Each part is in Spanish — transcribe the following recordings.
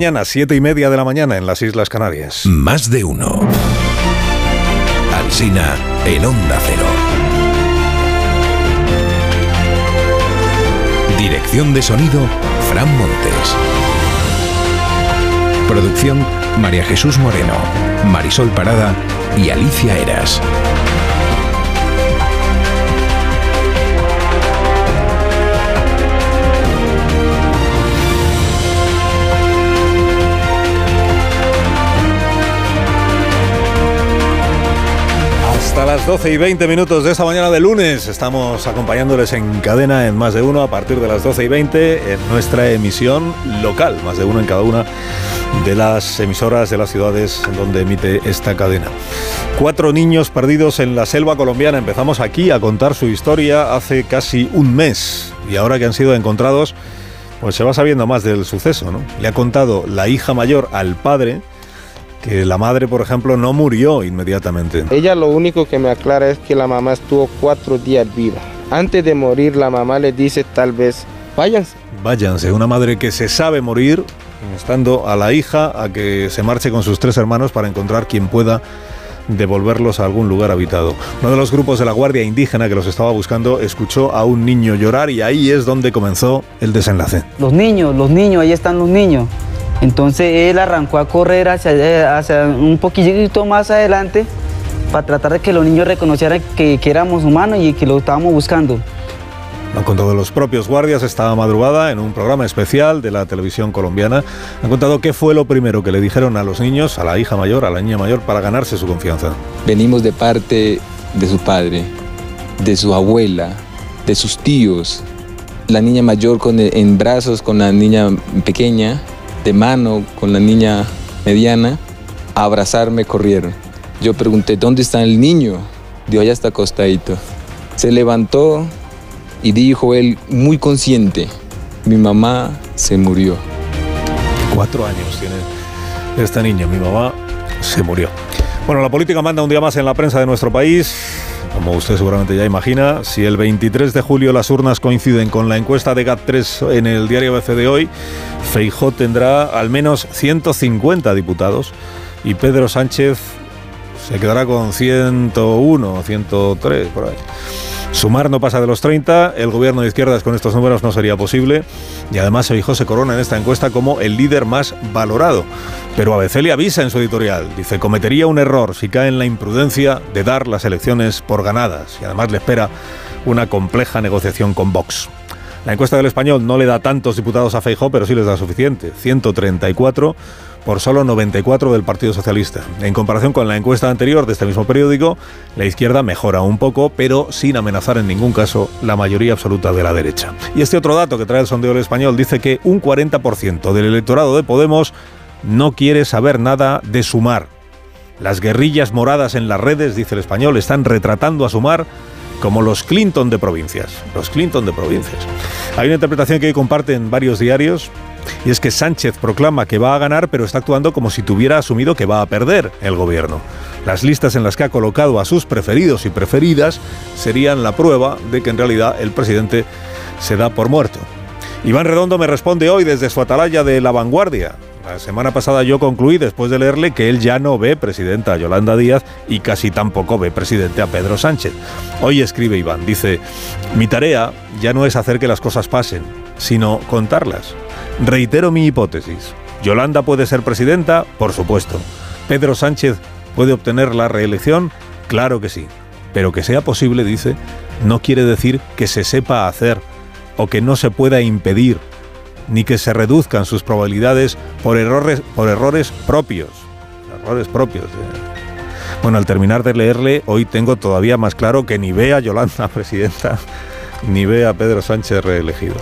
Mañana, siete y media de la mañana en las Islas Canarias. Más de uno. Alsina en Onda Cero. Dirección de sonido, Fran Montes. Producción, María Jesús Moreno, Marisol Parada y Alicia Eras. Hasta las 12 y 20 minutos de esta mañana de lunes estamos acompañándoles en cadena en más de uno a partir de las 12 y 20 en nuestra emisión local, más de uno en cada una de las emisoras de las ciudades donde emite esta cadena. Cuatro niños perdidos en la selva colombiana. Empezamos aquí a contar su historia hace casi un mes y ahora que han sido encontrados, pues se va sabiendo más del suceso. ¿no? Le ha contado la hija mayor al padre que la madre, por ejemplo, no murió inmediatamente. Ella lo único que me aclara es que la mamá estuvo cuatro días viva. Antes de morir, la mamá le dice tal vez, váyanse. Váyanse, una madre que se sabe morir, instando a la hija a que se marche con sus tres hermanos para encontrar quien pueda devolverlos a algún lugar habitado. Uno de los grupos de la Guardia Indígena que los estaba buscando escuchó a un niño llorar y ahí es donde comenzó el desenlace. Los niños, los niños, ahí están los niños. Entonces él arrancó a correr hacia, hacia un poquitito más adelante para tratar de que los niños reconocieran que, que éramos humanos y que lo estábamos buscando. Han contado los propios guardias esta madrugada en un programa especial de la televisión colombiana. Han contado qué fue lo primero que le dijeron a los niños, a la hija mayor, a la niña mayor, para ganarse su confianza. Venimos de parte de su padre, de su abuela, de sus tíos. La niña mayor con, en brazos con la niña pequeña de mano con la niña mediana, a abrazarme corrieron. Yo pregunté, ¿dónde está el niño? Dijo, allá está acostadito. Se levantó y dijo él, muy consciente, mi mamá se murió. Cuatro años tiene esta niña, mi mamá se murió. Bueno, la política manda un día más en la prensa de nuestro país. Como usted seguramente ya imagina, si el 23 de julio las urnas coinciden con la encuesta de GAT3 en el diario ABC de hoy, Feijó tendrá al menos 150 diputados y Pedro Sánchez se quedará con 101 o 103 por ahí. Sumar no pasa de los 30, el gobierno de izquierdas con estos números no sería posible. Y además se corona en esta encuesta como el líder más valorado. Pero ABC le avisa en su editorial, dice, cometería un error si cae en la imprudencia de dar las elecciones por ganadas y además le espera una compleja negociación con Vox. La encuesta del español no le da tantos diputados a Feijó, pero sí les da suficiente, 134 por solo 94 del Partido Socialista. En comparación con la encuesta anterior de este mismo periódico, la izquierda mejora un poco, pero sin amenazar en ningún caso la mayoría absoluta de la derecha. Y este otro dato que trae el sondeo del español dice que un 40% del electorado de Podemos no quiere saber nada de sumar. Las guerrillas moradas en las redes, dice el español, están retratando a sumar como los Clinton de provincias. Los Clinton de provincias. Hay una interpretación que hoy comparten varios diarios y es que Sánchez proclama que va a ganar, pero está actuando como si tuviera asumido que va a perder el gobierno. Las listas en las que ha colocado a sus preferidos y preferidas serían la prueba de que en realidad el presidente se da por muerto. Iván Redondo me responde hoy desde su atalaya de La Vanguardia. La semana pasada yo concluí, después de leerle, que él ya no ve presidenta a Yolanda Díaz y casi tampoco ve presidente a Pedro Sánchez. Hoy escribe Iván, dice, mi tarea ya no es hacer que las cosas pasen, sino contarlas. Reitero mi hipótesis. Yolanda puede ser presidenta, por supuesto. Pedro Sánchez puede obtener la reelección, claro que sí. Pero que sea posible, dice, no quiere decir que se sepa hacer o que no se pueda impedir, ni que se reduzcan sus probabilidades por errores, por errores propios. Errores propios. Bueno, al terminar de leerle, hoy tengo todavía más claro que ni ve a Yolanda presidenta, ni ve a Pedro Sánchez reelegido.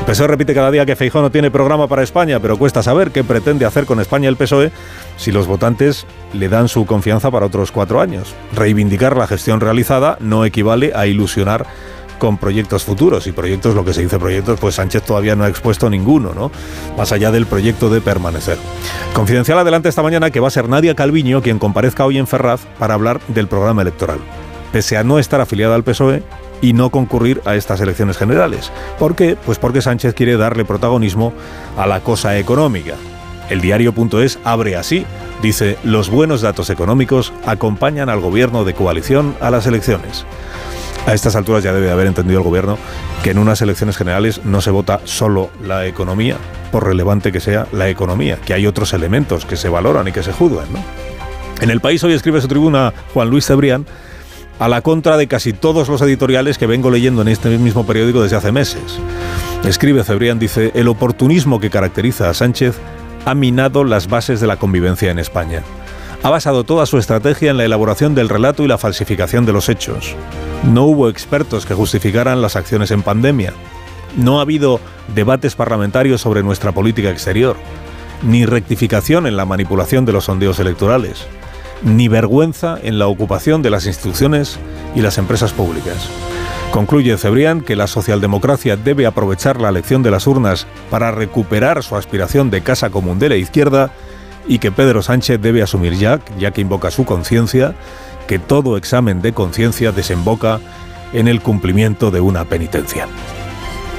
El PSOE repite cada día que Feijó no tiene programa para España, pero cuesta saber qué pretende hacer con España el PSOE si los votantes le dan su confianza para otros cuatro años. Reivindicar la gestión realizada no equivale a ilusionar con proyectos futuros y proyectos, lo que se dice proyectos, pues Sánchez todavía no ha expuesto ninguno, ¿no? Más allá del proyecto de permanecer. Confidencial adelante esta mañana que va a ser Nadia Calviño quien comparezca hoy en Ferraz para hablar del programa electoral. Pese a no estar afiliada al PSOE, y no concurrir a estas elecciones generales. ¿Por qué? Pues porque Sánchez quiere darle protagonismo a la cosa económica. El diario.es abre así, dice, los buenos datos económicos acompañan al gobierno de coalición a las elecciones. A estas alturas ya debe haber entendido el gobierno que en unas elecciones generales no se vota solo la economía, por relevante que sea la economía, que hay otros elementos que se valoran y que se juzgan. En el país hoy escribe su tribuna Juan Luis Cebrián a la contra de casi todos los editoriales que vengo leyendo en este mismo periódico desde hace meses. Escribe Cebrián, dice, el oportunismo que caracteriza a Sánchez ha minado las bases de la convivencia en España. Ha basado toda su estrategia en la elaboración del relato y la falsificación de los hechos. No hubo expertos que justificaran las acciones en pandemia. No ha habido debates parlamentarios sobre nuestra política exterior, ni rectificación en la manipulación de los sondeos electorales, ni vergüenza en la ocupación de las instituciones y las empresas públicas. Concluye Cebrián que la socialdemocracia debe aprovechar la elección de las urnas para recuperar su aspiración de casa común de la izquierda y que Pedro Sánchez debe asumir ya, ya que invoca su conciencia, que todo examen de conciencia desemboca en el cumplimiento de una penitencia.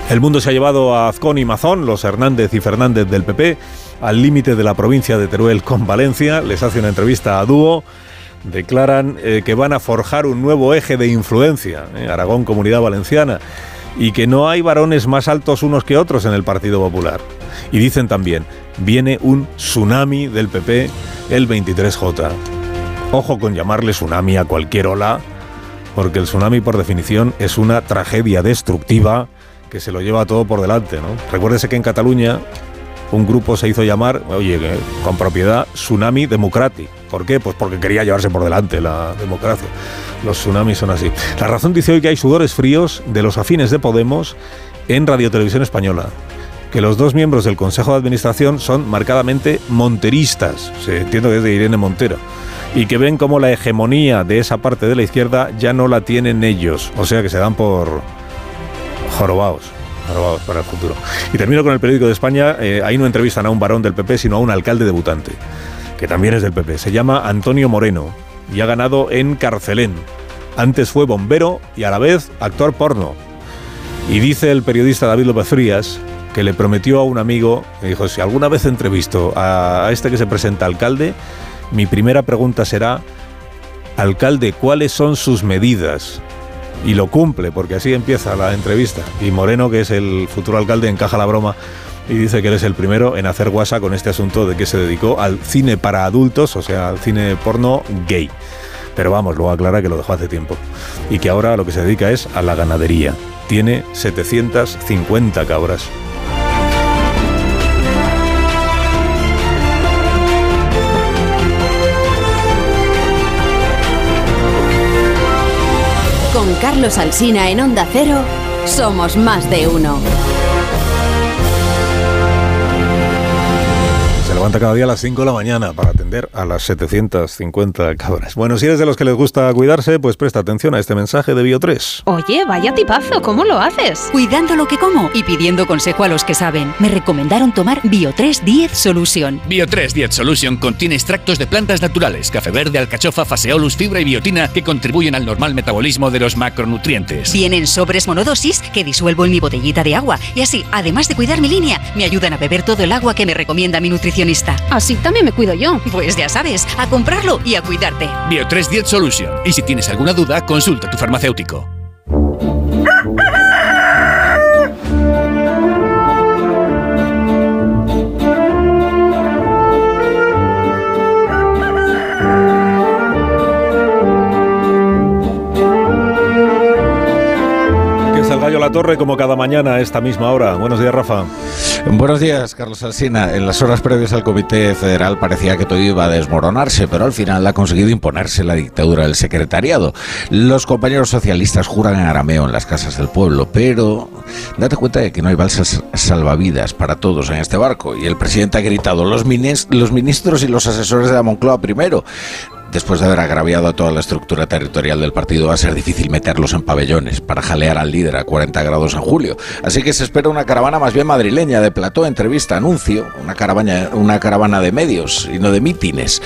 El mundo se ha llevado a Azcón y Mazón, los Hernández y Fernández del PP, al límite de la provincia de Teruel con Valencia. Les hace una entrevista a dúo declaran eh, que van a forjar un nuevo eje de influencia, eh, Aragón Comunidad Valenciana, y que no hay varones más altos unos que otros en el Partido Popular. Y dicen también, viene un tsunami del PP el 23J. Ojo con llamarle tsunami a cualquier ola, porque el tsunami por definición es una tragedia destructiva que se lo lleva todo por delante. ¿no? Recuérdese que en Cataluña un grupo se hizo llamar, oye, con propiedad, Tsunami Democratic. ¿Por qué? Pues porque quería llevarse por delante la democracia. Los tsunamis son así. La razón dice hoy que hay sudores fríos de los afines de Podemos en Radio Televisión Española. Que los dos miembros del Consejo de Administración son marcadamente monteristas. Se entiendo que es de Irene Montero. Y que ven como la hegemonía de esa parte de la izquierda ya no la tienen ellos. O sea que se dan por jorobaos para el futuro. Y termino con el periódico de España. Eh, ahí no entrevistan a un varón del PP, sino a un alcalde debutante, que también es del PP. Se llama Antonio Moreno y ha ganado en Carcelén. Antes fue bombero y a la vez actor porno. Y dice el periodista David López Frías que le prometió a un amigo, dijo, si alguna vez entrevisto a este que se presenta alcalde, mi primera pregunta será, alcalde, ¿cuáles son sus medidas? y lo cumple, porque así empieza la entrevista. Y Moreno, que es el futuro alcalde, encaja la broma y dice que él es el primero en hacer guasa con este asunto de que se dedicó al cine para adultos, o sea, al cine porno gay. Pero vamos, luego aclara que lo dejó hace tiempo. Y que ahora lo que se dedica es a la ganadería. Tiene 750 cabras. Carlos Alsina en Onda Cero, somos más de uno. Levanta cada día a las 5 de la mañana para atender a las 750 cabras. Bueno, si eres de los que les gusta cuidarse, pues presta atención a este mensaje de Bio3. Oye, vaya tipazo, ¿cómo lo haces? Cuidando lo que como y pidiendo consejo a los que saben. Me recomendaron tomar Bio3 10 Solution. Bio3 10 Solution contiene extractos de plantas naturales, café verde, alcachofa, faseolus, fibra y biotina que contribuyen al normal metabolismo de los macronutrientes. Vienen sobres monodosis que disuelvo en mi botellita de agua y así, además de cuidar mi línea, me ayudan a beber todo el agua que me recomienda mi nutricionista Así también me cuido yo. Pues ya sabes, a comprarlo y a cuidarte. Bio 310 Solution. Y si tienes alguna duda, consulta a tu farmacéutico. La Torre como cada mañana a esta misma hora. Buenos días, Rafa. Buenos días, Carlos Alsina. En las horas previas al Comité Federal parecía que todo iba a desmoronarse, pero al final ha conseguido imponerse la dictadura del secretariado. Los compañeros socialistas juran en arameo en las casas del pueblo, pero date cuenta de que no hay balsas salvavidas para todos en este barco. Y el presidente ha gritado, los, los ministros y los asesores de la Moncloa primero después de haber agraviado a toda la estructura territorial del partido, va a ser difícil meterlos en pabellones para jalear al líder a 40 grados en julio. Así que se espera una caravana más bien madrileña de plató, entrevista, anuncio, una caravana, una caravana de medios y no de mítines.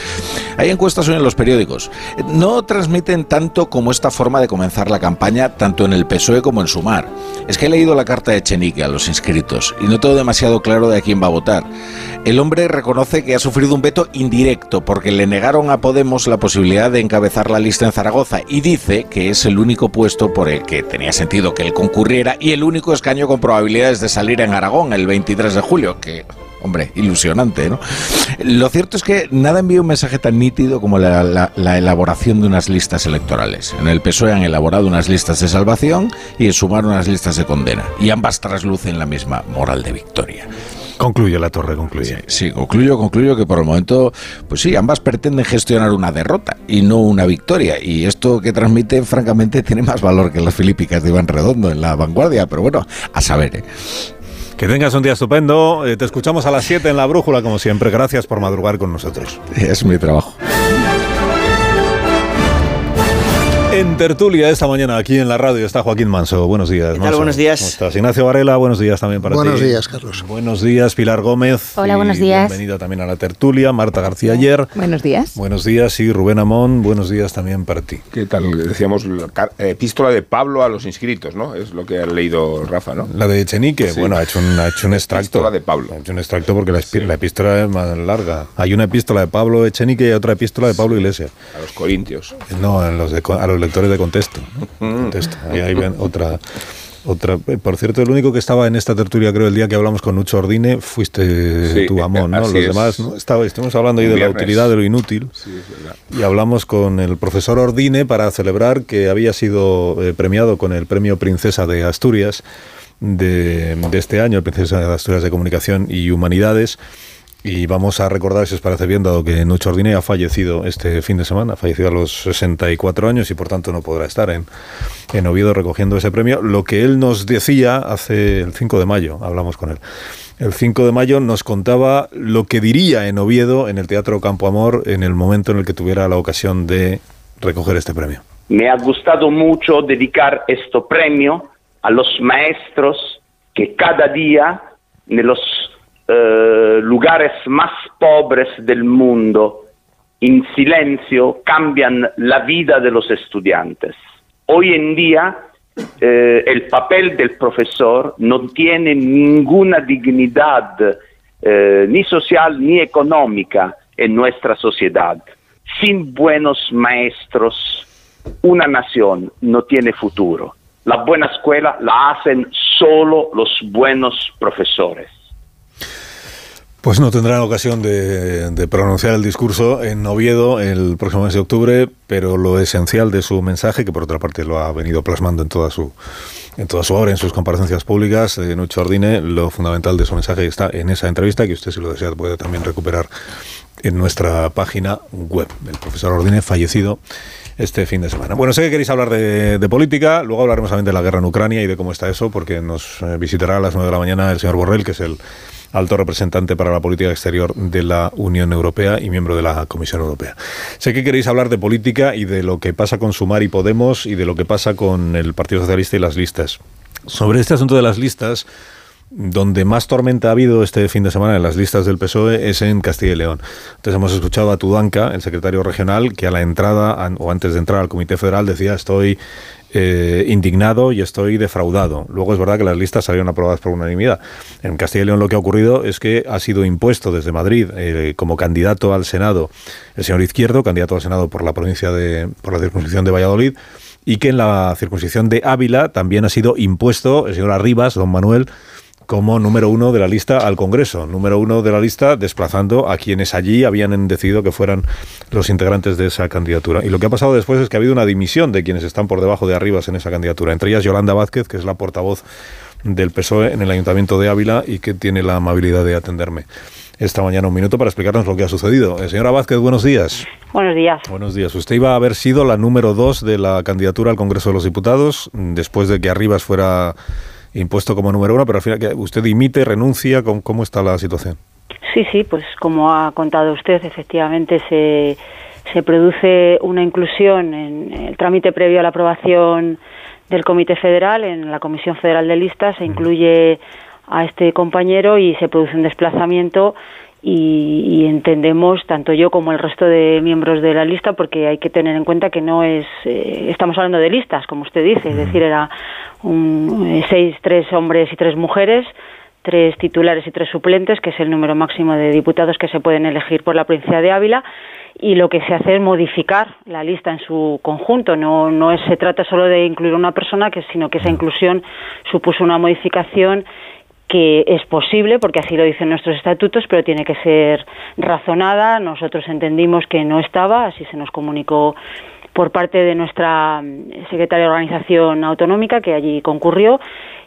Hay encuestas hoy en los periódicos. No transmiten tanto como esta forma de comenzar la campaña, tanto en el PSOE como en Sumar. Es que he leído la carta de Chenique a los inscritos y no tengo demasiado claro de a quién va a votar. El hombre reconoce que ha sufrido un veto indirecto porque le negaron a Podemos la posibilidad de encabezar la lista en Zaragoza y dice que es el único puesto por el que tenía sentido que él concurriera y el único escaño con probabilidades de salir en Aragón el 23 de julio, que hombre, ilusionante, ¿no? Lo cierto es que nada envía un mensaje tan nítido como la, la, la, elaboración de unas listas electorales. En el PSOE han elaborado unas listas de salvación y en Sumar unas listas de condena. Y ambas traslucen la misma moral de victoria. Concluye la torre, concluye. Sí, sí, concluyo, concluyo que por el momento, pues sí, ambas pretenden gestionar una derrota y no una victoria. Y esto que transmite, francamente, tiene más valor que las filípicas de Iván Redondo en la vanguardia. Pero bueno, a saber. ¿eh? Que tengas un día estupendo. Eh, te escuchamos a las 7 en la brújula, como siempre. Gracias por madrugar con nosotros. Es mi trabajo. En tertulia esta mañana aquí en la radio está Joaquín Manso. Buenos días. ¿Qué tal? Manso. Buenos días. ¿Cómo estás? Ignacio Varela, buenos días también para buenos ti. Buenos días, Carlos. Buenos días, Pilar Gómez. Hola, buenos días. Bienvenida también a la tertulia. Marta García Ayer. Buenos días. Buenos días y Rubén Amón. Buenos días también para ti. ¿Qué tal? Decíamos la epístola de Pablo a los inscritos, ¿no? Es lo que ha leído Rafa, ¿no? La de Echenique, sí. bueno, ha hecho un, ha hecho un extracto. Epístola de Pablo. Ha hecho un extracto porque la, sí. la, epístola es más larga. Hay una epístola de Pablo Echenique y otra epístola de Pablo Iglesias. A los corintios. No, a los, de, a los lectores de contexto. ¿no? contexto. Ahí hay otra. Otra, por cierto, el único que estaba en esta tertulia, creo, el día que hablamos con Nucho Ordine, fuiste sí, tu Amón, ¿no? Los es. demás, ¿no? Estaba, estuvimos hablando ahí de la utilidad de lo inútil. Sí, y hablamos con el profesor Ordine para celebrar que había sido eh, premiado con el premio Princesa de Asturias de, de este año, el Princesa de Asturias de Comunicación y Humanidades. Y vamos a recordar, si os parece bien, dado que Nucho Ordine ha fallecido este fin de semana, ha fallecido a los 64 años y por tanto no podrá estar en, en Oviedo recogiendo ese premio. Lo que él nos decía hace el 5 de mayo, hablamos con él. El 5 de mayo nos contaba lo que diría en Oviedo, en el Teatro Campo Amor, en el momento en el que tuviera la ocasión de recoger este premio. Me ha gustado mucho dedicar este premio a los maestros que cada día en los Uh, lugares más pobres del mundo, en silencio, cambian la vida de los estudiantes. Hoy en día eh, el papel del profesor no tiene ninguna dignidad eh, ni social ni económica en nuestra sociedad. Sin buenos maestros, una nación no tiene futuro. La buena escuela la hacen solo los buenos profesores. Pues no tendrán ocasión de, pronunciar el discurso en Oviedo el próximo mes de octubre, pero lo esencial de su mensaje, que por otra parte lo ha venido plasmando en toda su en toda su obra, en sus comparecencias públicas, de Nucho Ordine, lo fundamental de su mensaje está en esa entrevista, que usted si lo desea puede también recuperar en nuestra página web. El profesor Ordine fallecido este fin de semana. Bueno, sé que queréis hablar de, de, política, luego hablaremos también de la guerra en Ucrania y de cómo está eso, porque nos visitará a las 9 de la mañana el señor Borrell, que es el alto representante para la política exterior de la Unión Europea y miembro de la Comisión Europea. Sé que queréis hablar de política y de lo que pasa con Sumar y Podemos y de lo que pasa con el Partido Socialista y las listas. Sobre este asunto de las listas, donde más tormenta ha habido este fin de semana en las listas del PSOE es en Castilla y León. Entonces hemos escuchado a Tudanca, el secretario regional, que a la entrada o antes de entrar al Comité Federal decía estoy eh, indignado y estoy defraudado. Luego es verdad que las listas salieron aprobadas por unanimidad. En Castilla y León lo que ha ocurrido es que ha sido impuesto desde Madrid eh, como candidato al Senado el señor Izquierdo, candidato al Senado por la provincia de, por la circunscripción de Valladolid, y que en la circunscripción de Ávila también ha sido impuesto el señor Arribas, don Manuel, como número uno de la lista al Congreso, número uno de la lista desplazando a quienes allí habían decidido que fueran los integrantes de esa candidatura. Y lo que ha pasado después es que ha habido una dimisión de quienes están por debajo de Arribas en esa candidatura, entre ellas Yolanda Vázquez, que es la portavoz del PSOE en el Ayuntamiento de Ávila y que tiene la amabilidad de atenderme esta mañana un minuto para explicarnos lo que ha sucedido. Eh, señora Vázquez, buenos días. Buenos días. Buenos días. Usted iba a haber sido la número dos de la candidatura al Congreso de los Diputados después de que Arribas fuera impuesto como número uno, pero al final que usted dimite, renuncia, ¿cómo, ¿cómo, está la situación? Sí, sí, pues como ha contado usted, efectivamente se, se produce una inclusión en el trámite previo a la aprobación del Comité Federal, en la Comisión Federal de Listas, se incluye a este compañero y se produce un desplazamiento y, entendemos tanto yo como el resto de miembros de la lista porque hay que tener en cuenta que no es eh, estamos hablando de listas como usted dice es decir era un, eh, seis tres hombres y tres mujeres tres titulares y tres suplentes que es el número máximo de diputados que se pueden elegir por la provincia de Ávila y lo que se hace es modificar la lista en su conjunto. No, no es, se trata solo de incluir una persona, que, sino que esa inclusión supuso una modificación que es posible, porque así lo dicen nuestros estatutos, pero tiene que ser razonada. Nosotros entendimos que no estaba, así se nos comunicó por parte de nuestra mm, secretaria de organización autonómica que allí concurrió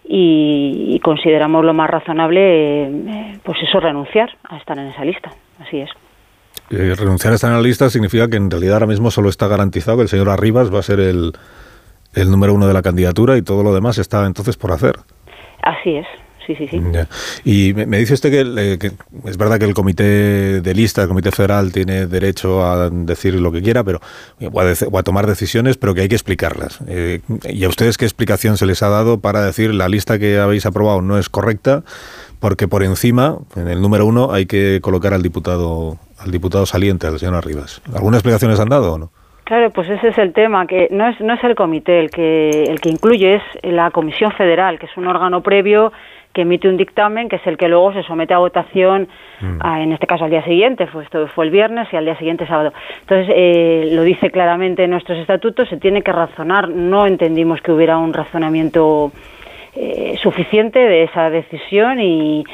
y, consideramos lo más razonable, eh, pues eso, renunciar a estar en esa lista. Así es. Eh, renunciar a estar en la lista significa que en realidad ahora mismo solo está garantizado que el señor Arribas va a ser el, el número uno de la candidatura y todo lo demás está entonces por hacer. Así es. Sí, sí, sí. Y me, dice usted que, es verdad que el comité de lista, el comité federal, tiene derecho a decir lo que quiera, pero o a, tomar decisiones, pero que hay que explicarlas. Eh, ¿Y a ustedes qué explicación se les ha dado para decir la lista que habéis aprobado no es correcta? Porque por encima, en el número uno, hay que colocar al diputado al diputado saliente, al señor Arribas. ¿Alguna explicación les han dado o no? Claro, pues ese es el tema, que no es, no es el comité el que, el que incluye, es la Comisión Federal, que es un órgano previo que emite un dictamen, que es el que luego se somete a votación, mm. en este caso al día siguiente, fue, esto fue el viernes y al día siguiente sábado. Entonces, eh, lo dice claramente en nuestros estatutos, se tiene que razonar, no entendimos que hubiera un razonamiento eh, suficiente de esa decisión y,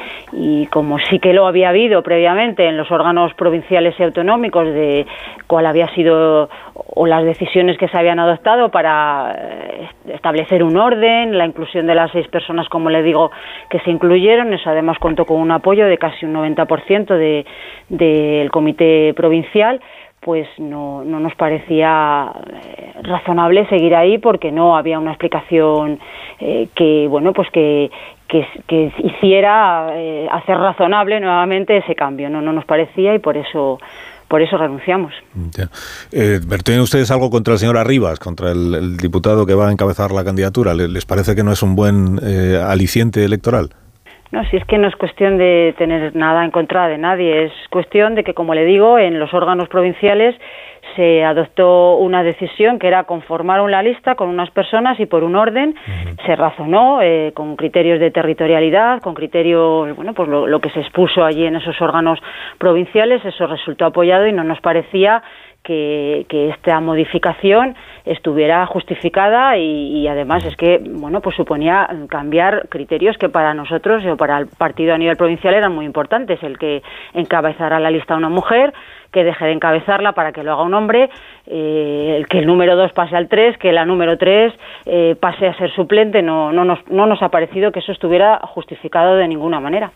como sí que lo había habido previamente en los órganos provinciales y autonómicos de cuál había sido o las decisiones que se habían adoptado para eh, establecer un orden, la inclusión de las seis personas, como le digo, que se incluyeron. Eso además contó con un apoyo de casi un 90% del de, comité provincial pues no, no nos parecía eh, razonable seguir ahí porque no había una explicación eh, que bueno pues que, que, hiciera eh, hacer razonable nuevamente ese cambio no no nos parecía y por eso por eso renunciamos. ¿Tienen ustedes algo contra el señor Arribas, contra el, diputado que va a encabezar la candidatura? ¿Les parece que no es un buen aliciente electoral? No, si es que no es cuestión de tener nada en contra de nadie, es cuestión de que, como le digo, en los órganos provinciales se adoptó una decisión que era conformar una lista con unas personas y por un orden se razonó eh, con criterios de territorialidad, con criterios, bueno, pues lo, que se expuso allí en esos órganos provinciales, eso resultó apoyado y no nos parecía que, esta modificación estuviera justificada y, además es que bueno pues suponía cambiar criterios que para nosotros o para el partido a nivel provincial eran muy importantes el que encabezara la lista una mujer que deje de encabezarla para que lo haga un hombre, eh, que el número 2 pase al 3, que la número 3 eh, pase a ser suplente, no, no, nos, no nos ha parecido que eso estuviera justificado de ninguna manera.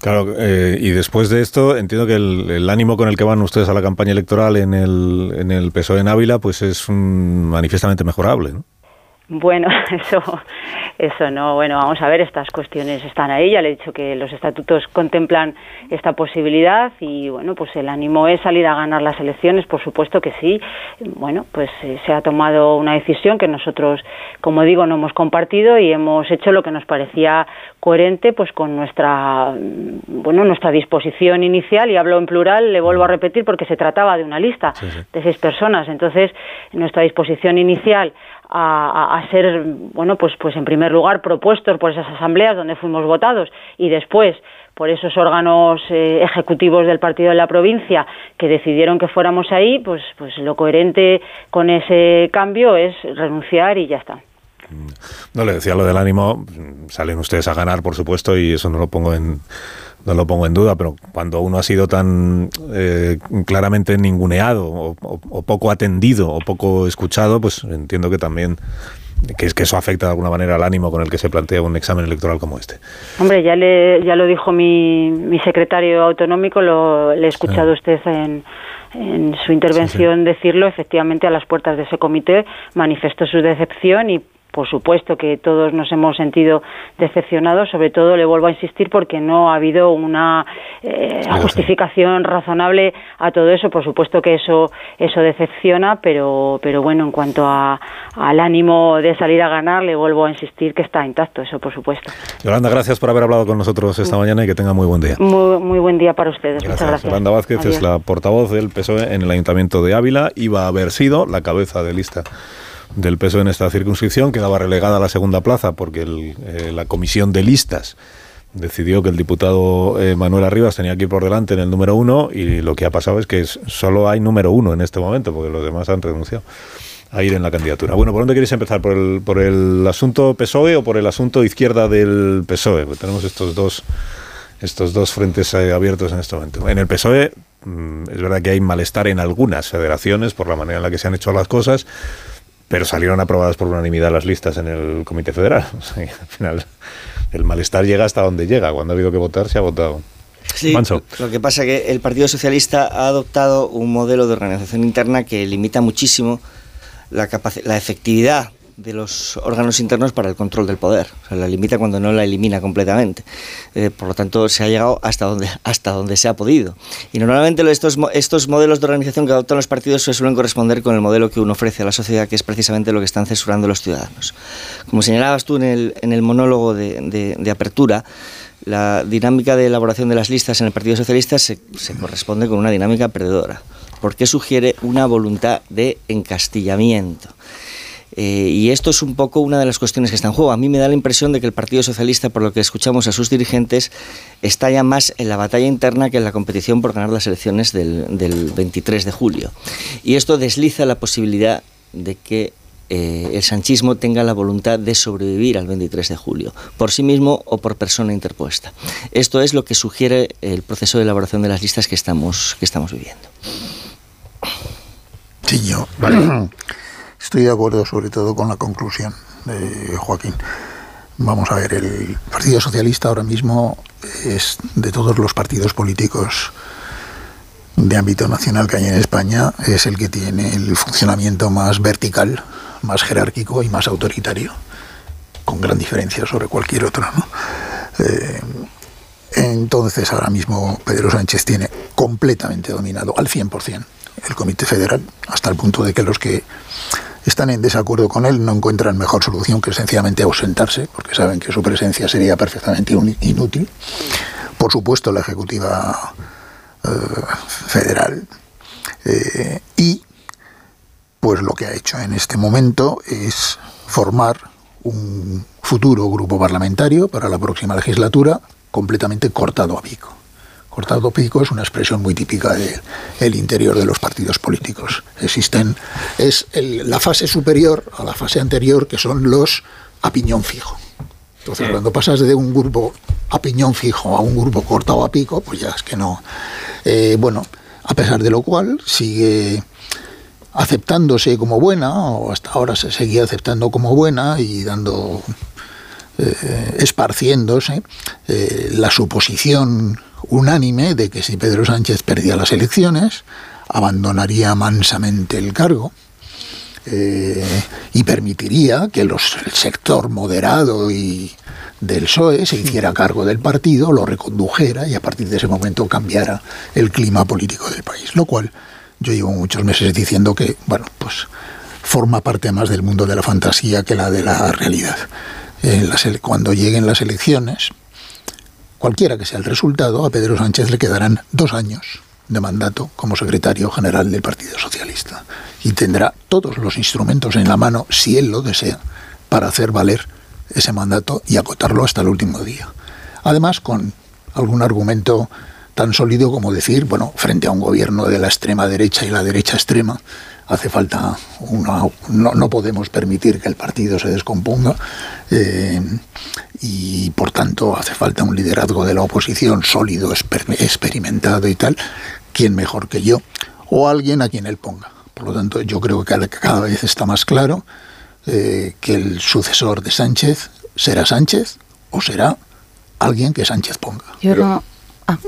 Claro, eh, y después de esto, entiendo que el, ánimo con el que van ustedes a la campaña electoral en el, en el PSOE en Ávila, pues es manifiestamente mejorable, ¿no? Bueno, eso, eso no. Bueno, vamos a ver, estas cuestiones están ahí. Ya le he dicho que los estatutos contemplan esta posibilidad y, bueno, pues el ánimo es salir a ganar las elecciones, por supuesto que sí. Bueno, pues eh, se ha tomado una decisión que nosotros, como digo, no hemos compartido y hemos hecho lo que nos parecía coherente, pues con nuestra, bueno, nuestra disposición inicial. Y hablo en plural, le vuelvo a repetir, porque se trataba de una lista de seis personas. Entonces, nuestra disposición inicial a, ser, bueno, pues, pues en primer lugar propuestos por esas asambleas donde fuimos votados y después por esos órganos eh, ejecutivos del partido de la provincia que decidieron que fuéramos ahí, pues, pues lo coherente con ese cambio es renunciar y ya está. No le decía lo del ánimo, salen ustedes a ganar, por supuesto, y eso no lo pongo en no lo pongo en duda, pero cuando uno ha sido tan eh, claramente ninguneado o, poco atendido o poco escuchado, pues entiendo que también que es que eso afecta de alguna manera al ánimo con el que se plantea un examen electoral como este. Hombre, ya le, ya lo dijo mi, mi secretario autonómico, lo le he escuchado usted en, en su intervención decirlo, efectivamente a las puertas de ese comité manifestó su decepción y por supuesto que todos nos hemos sentido decepcionados, sobre todo le vuelvo a insistir porque no ha habido una eh, justificación razonable a todo eso, por supuesto que eso eso decepciona, pero pero bueno, en cuanto a, al ánimo de salir a ganar, le vuelvo a insistir que está intacto, eso por supuesto. Yolanda, gracias por haber hablado con nosotros esta mañana y que tenga muy buen día. Muy, muy buen día para ustedes. Muchas gracias. Yolanda Vázquez es la portavoz del PSOE en el Ayuntamiento de Ávila, iba a haber sido la cabeza de lista del PSOE en esta circunscripción, quedaba relegada a la segunda plaza porque eh, la comisión de listas decidió que el diputado eh, Manuel Arribas tenía que ir por delante en el número uno y lo que ha pasado es que solo hay número uno en este momento porque los demás han renunciado a ir en la candidatura. Bueno, ¿por dónde queréis empezar? ¿Por el, asunto PSOE o por el asunto izquierda del PSOE? Pues tenemos estos dos, estos dos frentes eh, abiertos en este momento. En el PSOE mm, es verdad que hay malestar en algunas federaciones por la manera en la que se han hecho las cosas pero salieron aprobadas por unanimidad las listas en el Comité Federal. al final, el malestar llega hasta donde llega. Cuando ha habido que votar, se ha votado. Sí, lo que pasa es que el Partido Socialista ha adoptado un modelo de organización interna que limita muchísimo la, la efectividad de los órganos internos para el control del poder. O la limita cuando no la elimina completamente. Eh, por lo tanto, se ha llegado hasta donde, hasta donde se ha podido. Y normalmente estos, estos modelos de organización que adoptan los partidos se suelen corresponder con el modelo que uno ofrece a la sociedad, que es precisamente lo que están censurando los ciudadanos. Como señalabas tú en el, en el monólogo de, de, apertura, la dinámica de elaboración de las listas en el Partido Socialista se, se corresponde con una dinámica perdedora, porque sugiere una voluntad de encastillamiento. Eh, y esto es un poco una de las cuestiones que está en juego. A mí me da la impresión de que el Partido Socialista, por lo que escuchamos a sus dirigentes, está ya más en la batalla interna que en la competición por ganar las elecciones del, 23 de julio. Y esto desliza la posibilidad de que eh, el sanchismo tenga la voluntad de sobrevivir al 23 de julio, por sí mismo o por persona interpuesta. Esto es lo que sugiere el proceso de elaboración de las listas que estamos, que estamos viviendo. Sí, yo. Vale. Estoy de acuerdo sobre todo con la conclusión de Joaquín. Vamos a ver, el Partido Socialista ahora mismo es de todos los partidos políticos de ámbito nacional que hay en España, es el que tiene el funcionamiento más vertical, más jerárquico y más autoritario, con gran diferencia sobre cualquier otro. Eh, entonces ahora mismo Pedro Sánchez tiene completamente dominado al 100% el Comité Federal, hasta el punto de que los que están en desacuerdo con él, no encuentran mejor solución que sencillamente ausentarse, porque saben que su presencia sería perfectamente inútil. Por supuesto, la Ejecutiva eh, Federal. Eh, y, pues lo que ha hecho en este momento es formar un futuro grupo parlamentario para la próxima legislatura completamente cortado a pico. Cortado pico es una expresión muy típica del interior de los partidos políticos. Existen, es la fase superior a la fase anterior que son los a piñón fijo. Entonces, cuando pasas de un grupo a piñón fijo a un grupo cortado a pico, pues ya es que no. Eh, bueno, a pesar de lo cual, sigue aceptándose como buena, o hasta ahora se seguía aceptando como buena y dando, eh, esparciéndose eh, la suposición unánime de que si Pedro Sánchez perdía las elecciones, abandonaría mansamente el cargo eh, y permitiría que los, el sector moderado y del PSOE se hiciera cargo del partido, lo recondujera y a partir de ese momento cambiara el clima político del país. Lo cual yo llevo muchos meses diciendo que, bueno, pues forma parte más del mundo de la fantasía que la de la realidad. cuando lleguen las elecciones, Cualquiera que sea el resultado, a Pedro Sánchez le quedarán dos años de mandato como secretario general del Partido Socialista y tendrá todos los instrumentos en la mano, si él lo desea, para hacer valer ese mandato y acotarlo hasta el último día. Además, con algún argumento tan sólido como decir, bueno, frente a un gobierno de la extrema derecha y la derecha extrema, hace falta una, no, podemos permitir que el partido se descomponga eh, y por tanto hace falta un liderazgo de la oposición sólido, experimentado y tal, quién mejor que yo o alguien a quien él ponga. Por lo tanto, yo creo que cada, vez está más claro eh, que el sucesor de Sánchez será Sánchez o será alguien que Sánchez ponga. Yo no, ah,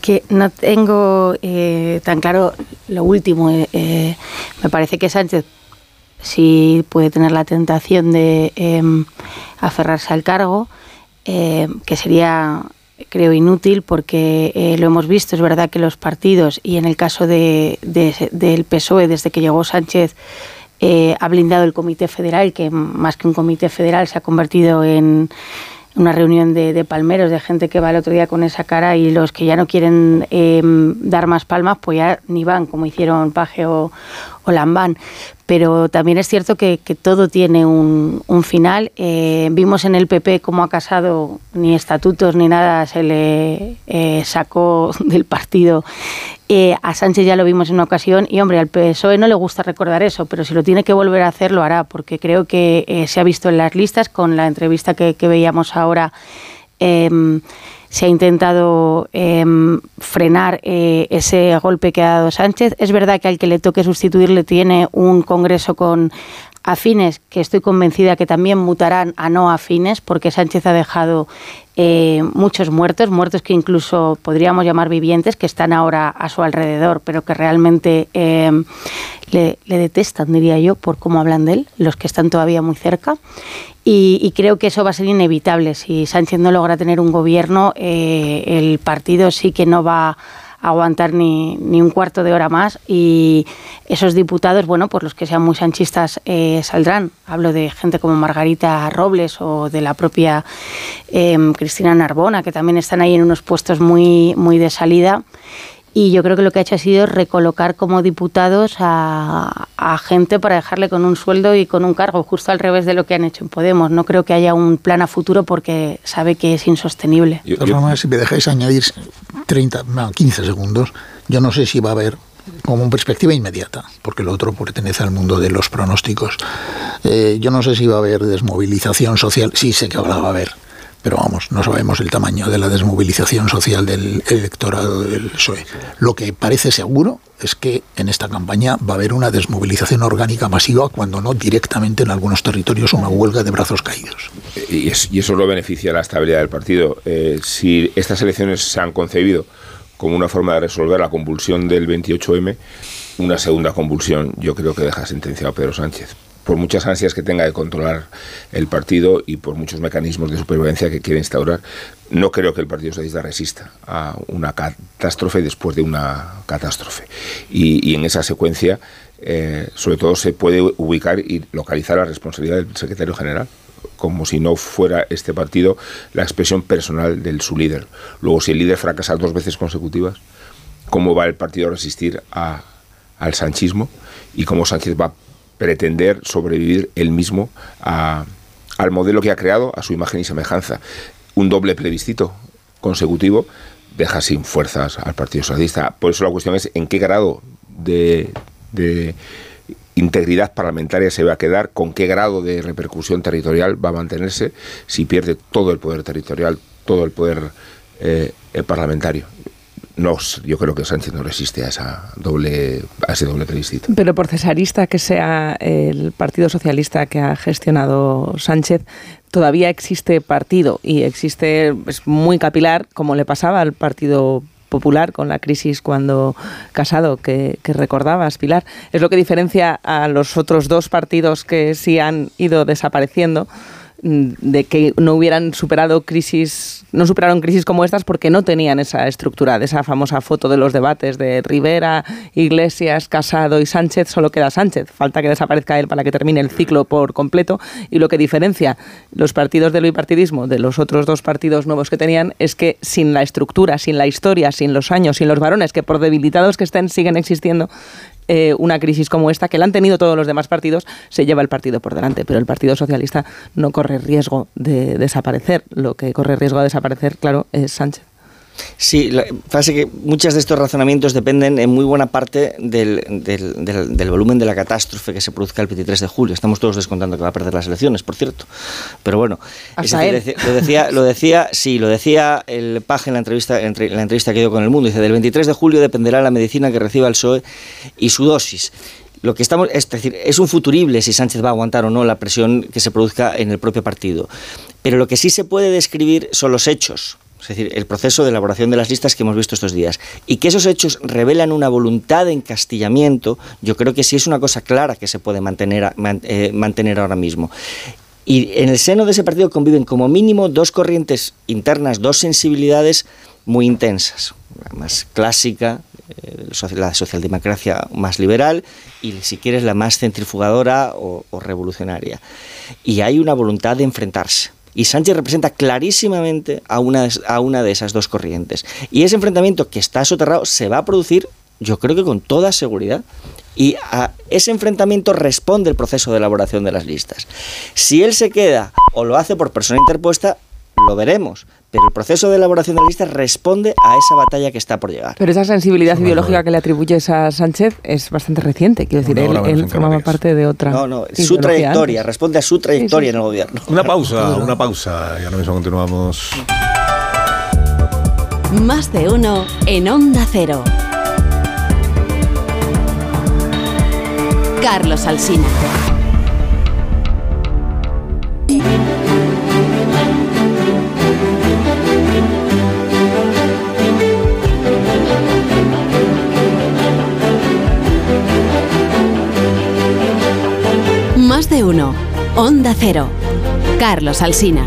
que no tengo eh, tan claro lo último. Eh, eh, me parece que Sánchez si puede tener la tentación de em, aferrarse al cargo, eh, que sería creo inútil porque eh, lo hemos visto, es verdad que los partidos y en el caso de, del PSOE desde que llegó Sánchez ha blindado el Comité Federal, que más que un Comité Federal se ha convertido en una reunión de, palmeros, de gente que va el otro día con esa cara y los que ya no quieren em, dar más palmas, pues ya ni van, como hicieron Paje o, o Lambán pero también es cierto que, todo tiene un, final. Eh, vimos en el PP cómo ha casado, ni estatutos ni nada se le eh, sacó del partido. Eh, a Sánchez ya lo vimos en una ocasión y, hombre, al PSOE no le gusta recordar eso, pero si lo tiene que volver a hacer, lo hará, porque creo que se ha visto en las listas con la entrevista que, veíamos ahora em, se ha intentado em, frenar eh, ese golpe que ha dado Sánchez. Es verdad que al que le toque sustituirle tiene un Congreso con afines, que estoy convencida que también mutarán a no afines, porque Sánchez ha dejado eh, muchos muertos, muertos que incluso podríamos llamar vivientes, que están ahora a su alrededor, pero que realmente em, le, detestan, diría yo, por cómo hablan de él, los que están todavía muy cerca. Y, creo que eso va a ser inevitable. Si Sánchez no logra tener un gobierno, eh, el partido sí que no va aguantar ni, ni, un cuarto de hora más y esos diputados, bueno, pues los que sean muy sanchistas eh, saldrán. Hablo de gente como Margarita Robles o de la propia em, Cristina Narbona, que también están ahí en unos puestos muy, muy de salida y yo creo que lo que ha hecho ha sido recolocar como diputados a, gente para dejarle con un sueldo y con un cargo, justo al revés de lo que han hecho en Podemos. No creo que haya un plan a futuro porque sabe que es insostenible. De todas si me dejáis añadir 30, 15 segundos, yo no sé si va a haber como perspectiva inmediata, porque lo otro pertenece al mundo de los pronósticos. Eh, yo no sé si va a haber desmovilización social, sí sé que va a haber, pero vamos, no sabemos el tamaño de la desmovilización social del electorado del PSOE. Lo que parece seguro es que en esta campaña va a haber una desmovilización orgánica masiva, cuando no directamente en algunos territorios una huelga de brazos caídos. Y, eso lo beneficia la estabilidad del partido. Eh, si estas elecciones se han concebido como una forma de resolver la convulsión del 28M, una segunda convulsión yo creo que deja sentenciado a Pedro Sánchez por muchas ansias que tenga de controlar el partido y por muchos mecanismos de supervivencia que quiere instaurar, no creo que el Partido Socialista resista a una catástrofe después de una catástrofe. Y, en esa secuencia, eh, sobre todo, se puede ubicar y localizar la responsabilidad del secretario general como si no fuera este partido la expresión personal de su líder. Luego, si el líder fracasa dos veces consecutivas, ¿cómo va el partido a resistir al sanchismo? Y cómo Sánchez va pretender sobrevivir él mismo al modelo que ha creado, a su imagen y semejanza. Un doble plebiscito consecutivo deja sin fuerzas al Partido Socialista. Por eso la cuestión es en qué grado de, integridad parlamentaria se va a quedar, con qué grado de repercusión territorial va a mantenerse si pierde todo el poder territorial, todo el poder eh, parlamentario no, yo creo que Sánchez no resiste a, esa doble, a ese doble plebiscito. Pero por cesarista que sea el Partido Socialista que ha gestionado Sánchez, todavía existe partido y existe, es muy capilar, como le pasaba al Partido Popular con la crisis cuando Casado, que, que recordabas, Pilar. Es lo que diferencia a los otros dos partidos que sí han ido desapareciendo de que no hubieran superado crisis, no superaron crisis como estas porque no tenían esa estructura, de esa famosa foto de los debates de Rivera, Iglesias, Casado y Sánchez, solo queda Sánchez. Falta que desaparezca él para que termine el ciclo por completo. Y lo que diferencia los partidos del bipartidismo de los otros dos partidos nuevos que tenían es que sin la estructura, sin la historia, sin los años, sin los varones, que por debilitados que estén siguen existiendo, eh, una crisis como esta, que la han tenido todos los demás partidos, se lleva el partido por delante. Pero el Partido Socialista no corre riesgo de desaparecer. Lo que corre riesgo de desaparecer, claro, es Sánchez. Sí, la, pasa que muchos de estos razonamientos dependen en muy buena parte del, del, volumen de la catástrofe que se produzca el 23 de julio. Estamos todos descontando que va a perder las elecciones, por cierto. Pero bueno, lo decía, lo decía, sí, lo decía el Paje en la entrevista, en la entrevista que dio con el Mundo. Dice, del 23 de julio dependerá la medicina que reciba el PSOE y su dosis lo que estamos es decir es un futurible si Sánchez va a aguantar o no la presión que se produzca en el propio partido pero lo que sí se puede describir son los hechos es decir, el proceso de elaboración de las listas que hemos visto estos días, y que esos hechos revelan una voluntad de encastillamiento, yo creo que sí es una cosa clara que se puede mantener, eh, ahora mismo. Y en el seno de ese partido conviven como mínimo dos corrientes internas, dos sensibilidades muy intensas. La más clásica, eh, la socialdemocracia más liberal, y si quieres la más centrifugadora o revolucionaria. Y hay una voluntad de enfrentarse y Sánchez representa clarísimamente a una, a una de esas dos corrientes. Y ese enfrentamiento que está soterrado se va a producir, yo creo que con toda seguridad. Y a ese enfrentamiento responde el proceso de elaboración de las listas. Si él se queda o lo hace por persona interpuesta, lo veremos pero el proceso de elaboración de la lista responde a esa batalla que está por llegar. Pero esa sensibilidad ideológica que le atribuyes a Sánchez es bastante reciente, quiero decir, él, formaba parte de otra. No, no, su trayectoria, responde a su trayectoria en el gobierno. Una pausa, una pausa, y ahora mismo continuamos. Más de uno en Onda Cero. Carlos Alsina. Más de uno. Onda Cero. Carlos Alsina.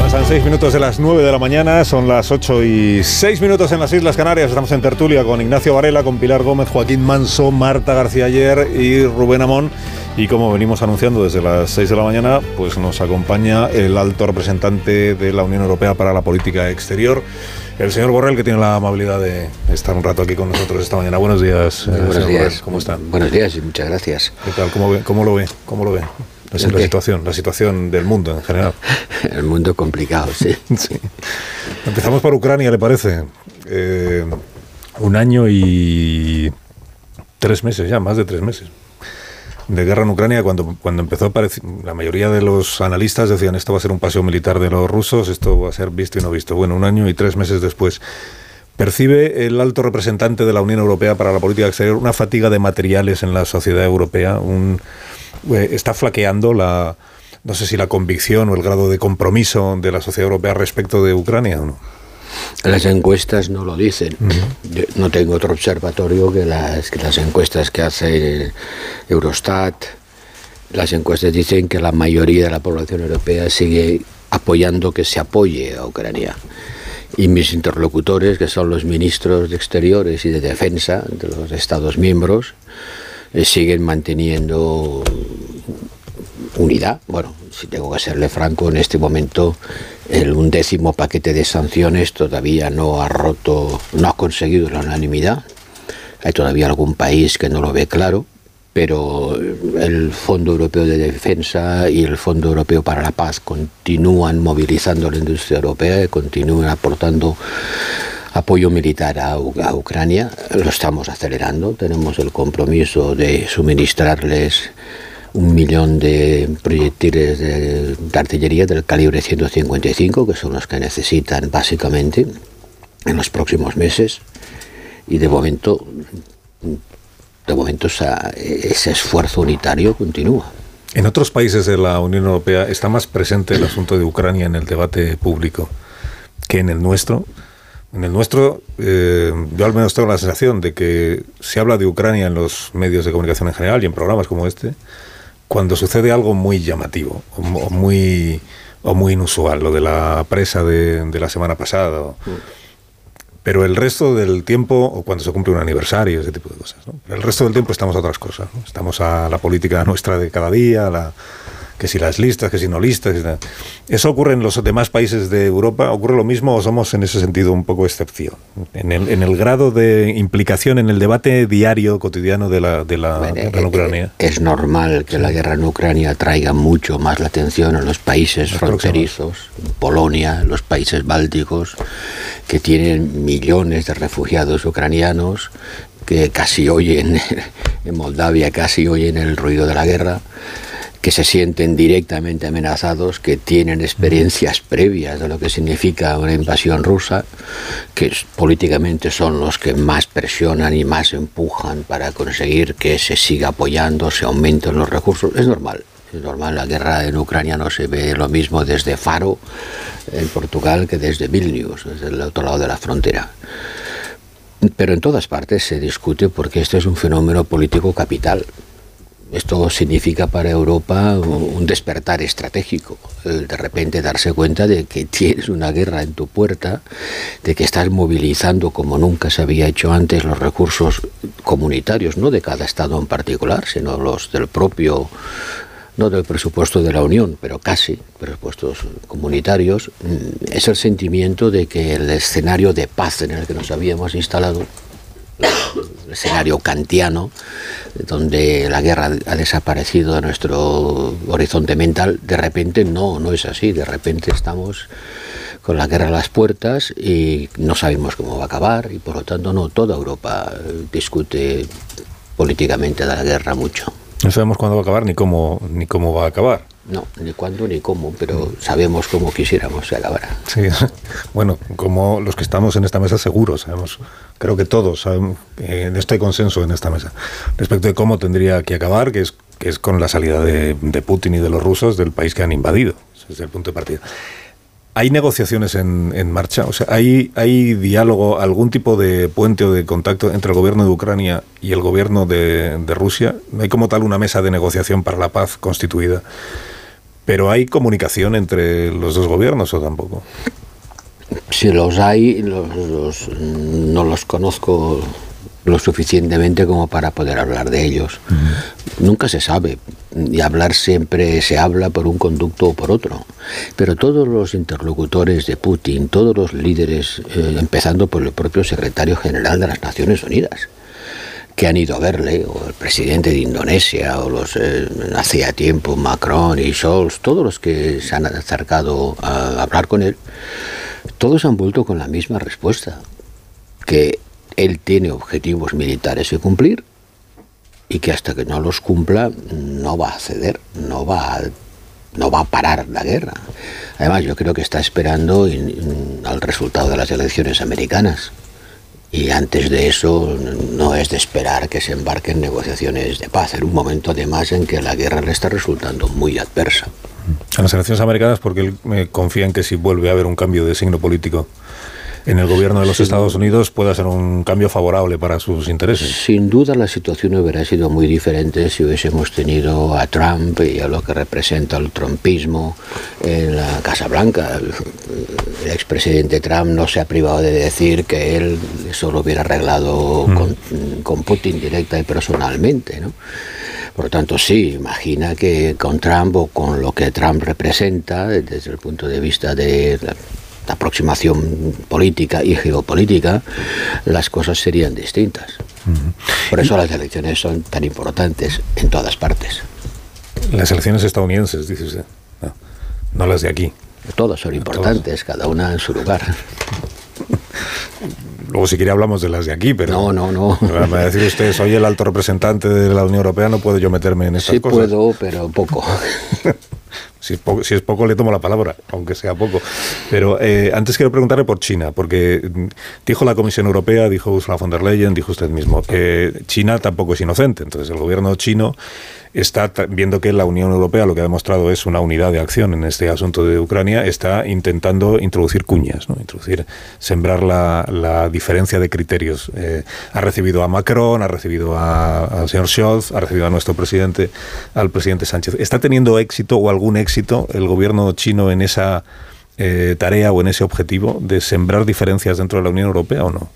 Pasan seis minutos de las nueve de la mañana, son las ocho y seis minutos en las Islas Canarias. Estamos en tertulia con Ignacio Varela, con Pilar Gómez, Joaquín Manso, Marta García Ayer y Rubén Amón. Y como venimos anunciando desde las 6 de la mañana, pues nos acompaña el alto representante de la Unión Europea para la Política Exterior, el señor Borrell, que tiene la amabilidad de estar un rato aquí con nosotros esta mañana. Buenos días, eh, buenos días. ¿Cómo están? Buenos días y muchas gracias. ¿Qué tal? ¿Cómo, ve, cómo lo ve? ¿Cómo lo ve? la situación, la situación del mundo en general. el mundo complicado, sí. sí. Empezamos por Ucrania, ¿le parece? Eh, un año y tres meses ya, más de tres meses de guerra en Ucrania, cuando, cuando empezó, la mayoría de los analistas decían esto va a ser un paseo militar de los rusos, esto va a ser visto y no visto. Bueno, un año y tres meses después. ¿Percibe el alto representante de la Unión Europea para la política exterior una fatiga de materiales en la sociedad europea? Un, eh, ¿Está flaqueando la, no sé si la convicción o el grado de compromiso de la sociedad europea respecto de Ucrania o no? Las encuestas no lo dicen. no tengo otro observatorio que las, que las encuestas que hace Eurostat. Las encuestas dicen que la mayoría de la población europea sigue apoyando que se apoye a Ucrania. Y mis interlocutores, que son los ministros de Exteriores y de Defensa de los Estados miembros, eh, siguen manteniendo unidad. Bueno, si tengo que serle franco, en este momento el undécimo paquete de sanciones todavía no ha roto, no ha conseguido la unanimidad. Hay todavía algún país que no lo ve claro, pero el Fondo Europeo de Defensa y el Fondo Europeo para la Paz continúan movilizando la industria europea y continúan aportando apoyo militar a, a, Ucrania. Lo estamos acelerando. Tenemos el compromiso de suministrarles un millón de proyectiles de, artillería del calibre 155, que son los que necesitan básicamente en los próximos meses. Y de momento, de momento ese esfuerzo unitario continúa. En otros países de la Unión Europea está más presente el asunto de Ucrania en el debate público que en el nuestro. En el nuestro, eh, yo al menos tengo la sensación de que se habla de Ucrania en los medios de comunicación en general y en programas como este, cuando sucede algo muy llamativo o muy, o muy inusual, lo de la presa de, la semana pasada. Pero el resto del tiempo, o cuando se cumple un aniversario, ese tipo de cosas. El resto del tiempo estamos a otras cosas. Estamos a la política nuestra de cada día, a la, que si las listas, que si no listas. ¿Eso ocurre en los demás países de Europa? ¿Ocurre lo mismo o somos en ese sentido un poco excepción? En el, en el grado de implicación en el debate diario, cotidiano de la, de la guerra en Ucrania. Eh, es normal que la guerra en Ucrania traiga mucho más la atención en los países fronterizos, Polonia, los países bálticos, que tienen millones de refugiados ucranianos que casi oyen, en Moldavia casi oyen el ruido de la guerra que se sienten directamente amenazados, que tienen experiencias previas de lo que significa una invasión rusa, que políticamente son los que más presionan y más empujan para conseguir que se siga apoyando, se aumenten los recursos. Es normal. Es normal, la guerra en Ucrania no se ve lo mismo desde Faro, en Portugal, que desde Vilnius, desde el otro lado de la frontera. Pero en todas partes se discute porque este es un fenómeno político capital. Esto significa para Europa un despertar estratégico, el de repente darse cuenta de que tienes una guerra en tu puerta, de que estás movilizando como nunca se había hecho antes los recursos comunitarios, no de cada Estado en particular, sino los del propio no del presupuesto de la Unión, pero casi presupuestos comunitarios, mm, es el sentimiento de que el escenario de paz en el que nos habíamos instalado, escenario kantiano, donde la guerra ha desaparecido de nuestro horizonte mental, de repente no, no es así, de repente estamos con la guerra a las puertas y no sabemos cómo va a acabar y por lo tanto no, toda Europa discute políticamente de la guerra mucho. No sabemos cuándo va a acabar ni cómo, ni cómo va a acabar. No, ni cuándo ni cómo, pero sabemos cómo quisiéramos que acabara. Sí, bueno, como los que estamos en esta mesa seguros, sabemos, creo que todos sabemos, eh, en hay consenso en esta mesa, respecto de cómo tendría que acabar, que es, que es con la salida de, de Putin y de los rusos del país que han invadido, es el punto de partida. ¿Hay negociaciones en, marcha? O sea, ¿hay, ¿hay diálogo, algún tipo de puente o de contacto entre el gobierno de Ucrania y el gobierno de Rusia? ¿Hay como tal una mesa de negociación para la paz constituida? ¿Pero hay comunicación entre los dos gobiernos o tampoco? Si los hay, los, los, no los conozco lo suficientemente como para poder hablar de ellos. Uh -huh. Nunca se sabe, y hablar siempre se habla por un conducto o por otro. Pero todos los interlocutores de Putin, todos los líderes, eh, empezando por el propio secretario general de las Naciones Unidas, que han ido a verle, o el presidente de Indonesia, o los eh, hacía tiempo Macron y Scholz, todos los que se han acercado a hablar con él, todos han vuelto con la misma respuesta, que él tiene objetivos militares que cumplir y que hasta que no los cumpla no va a ceder, no va a, no va a parar la guerra. Además, yo creo que está esperando al resultado de las elecciones americanas. Y antes de eso no es de esperar que se embarque en negociaciones de paz, en un momento además en que la guerra le está resultando muy adversa. A las elecciones americanas porque él me confía en que si vuelve a haber un cambio de signo político en el gobierno de los Estados Unidos pueda ser un cambio favorable para sus intereses. Sin duda la situación hubiera sido muy diferente si hubiésemos tenido a Trump y a lo que representa el trumpismo en la Casa Blanca. El expresidente Trump no se ha privado de decir que él eso lo hubiera arreglado mm. con, con, Putin directa y personalmente, ¿no? Por lo tanto, sí, imagina que con Trump o con lo que Trump representa desde el punto de vista de la aproximación política y geopolítica, las cosas serían distintas. Uh -huh. Por eso las elecciones son tan importantes en todas partes. Las elecciones estadounidenses, dice usted, no, no las de aquí. Todas son importantes, Todas. cada una en su lugar. Luego, si quiere, hablamos de las de aquí, pero. No, no, no. Me va a decir usted, soy el alto representante de la Unión Europea, no puedo yo meterme en estas sí cosas. Sí, puedo, pero poco. si, es poco. si es poco, le tomo la palabra, aunque sea poco. Pero eh, antes quiero preguntarle por China, porque dijo la Comisión Europea, dijo Ursula von der Leyen, dijo usted mismo, que China tampoco es inocente. Entonces, el gobierno chino está viendo que la Unión Europea lo que ha demostrado es una unidad de acción en este asunto de Ucrania, está intentando introducir cuñas, ¿no? introducir, sembrar la, la diferencia de criterios. Eh, ha recibido a Macron, ha recibido al señor Scholz, ha recibido a nuestro presidente, al presidente Sánchez. ¿Está teniendo éxito o algún éxito el gobierno chino en esa eh, tarea o en ese objetivo de sembrar diferencias dentro de la Unión Europea o no?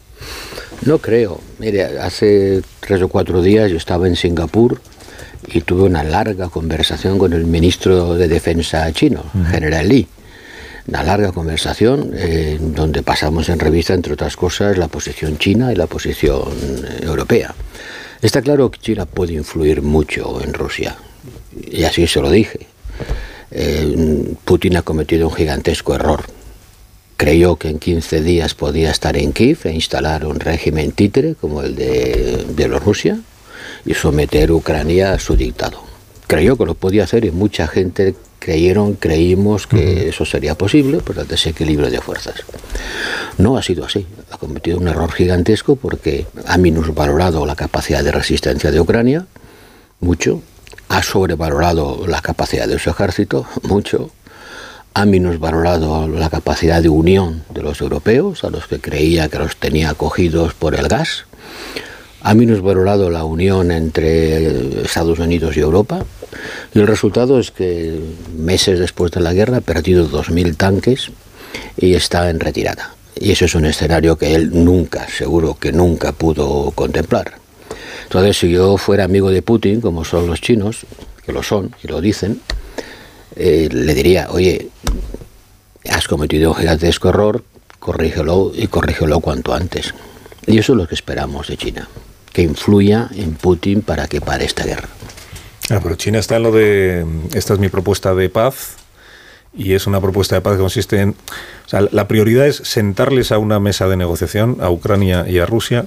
No creo. Mire, hace tres o cuatro días yo estaba en Singapur y tuve una larga conversación con el ministro de Defensa chino, uh -huh. General Li. Una larga conversación eh, donde pasamos en revista, entre otras cosas, la posición china y la posición europea. Está claro que China puede influir mucho en Rusia, y así se lo dije. Eh, Putin ha cometido un gigantesco error. Creyó que en 15 días podía estar en Kiev e instalar un régimen títere como el de Bielorrusia, y someter a Ucrania a su dictado. creyó que lo podía hacer y mucha gente creyeron, creímos que eso sería posible por el desequilibrio de fuerzas. No ha sido así. Ha cometido un error gigantesco porque ha minusvalorado la capacidad de resistencia de Ucrania, mucho. Ha sobrevalorado la capacidad de su ejército, mucho. Ha minusvalorado la capacidad de unión de los europeos, a los que creía que los tenía acogidos por el gas. Ha minusvalorado la unión entre Estados Unidos y Europa. Y el resultado es que meses después de la guerra ha perdido 2.000 tanques y está en retirada. Y eso es un escenario que él nunca, seguro que nunca pudo contemplar. Entonces, si yo fuera amigo de Putin, como son los chinos, que lo son y lo dicen, eh, le diría, oye, has cometido un gigantesco error, corrígelo y corrígelo cuanto antes. Y eso es lo que esperamos de China, que influya en Putin para que pare esta guerra. Ah, pero China está en lo de, esta es mi propuesta de paz, y es una propuesta de paz que consiste en, o sea, la prioridad es sentarles a una mesa de negociación a Ucrania y a Rusia.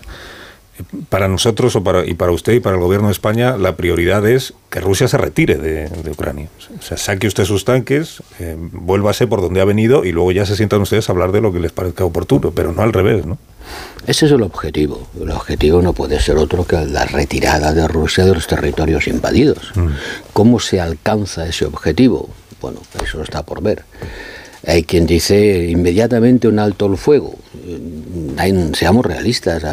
Para nosotros o para, y para usted y para el gobierno de España, la prioridad es que Rusia se retire de, de Ucrania. O sea, saque usted sus tanques, eh, vuélvase por donde ha venido y luego ya se sientan ustedes a hablar de lo que les parezca oportuno, pero no al revés, ¿no? Ese es el objetivo. El objetivo no puede ser otro que la retirada de Rusia de los territorios invadidos. Mm. ¿Cómo se alcanza ese objetivo? Bueno, eso está por ver. Hay quien dice inmediatamente un alto el fuego. Hay, seamos realistas,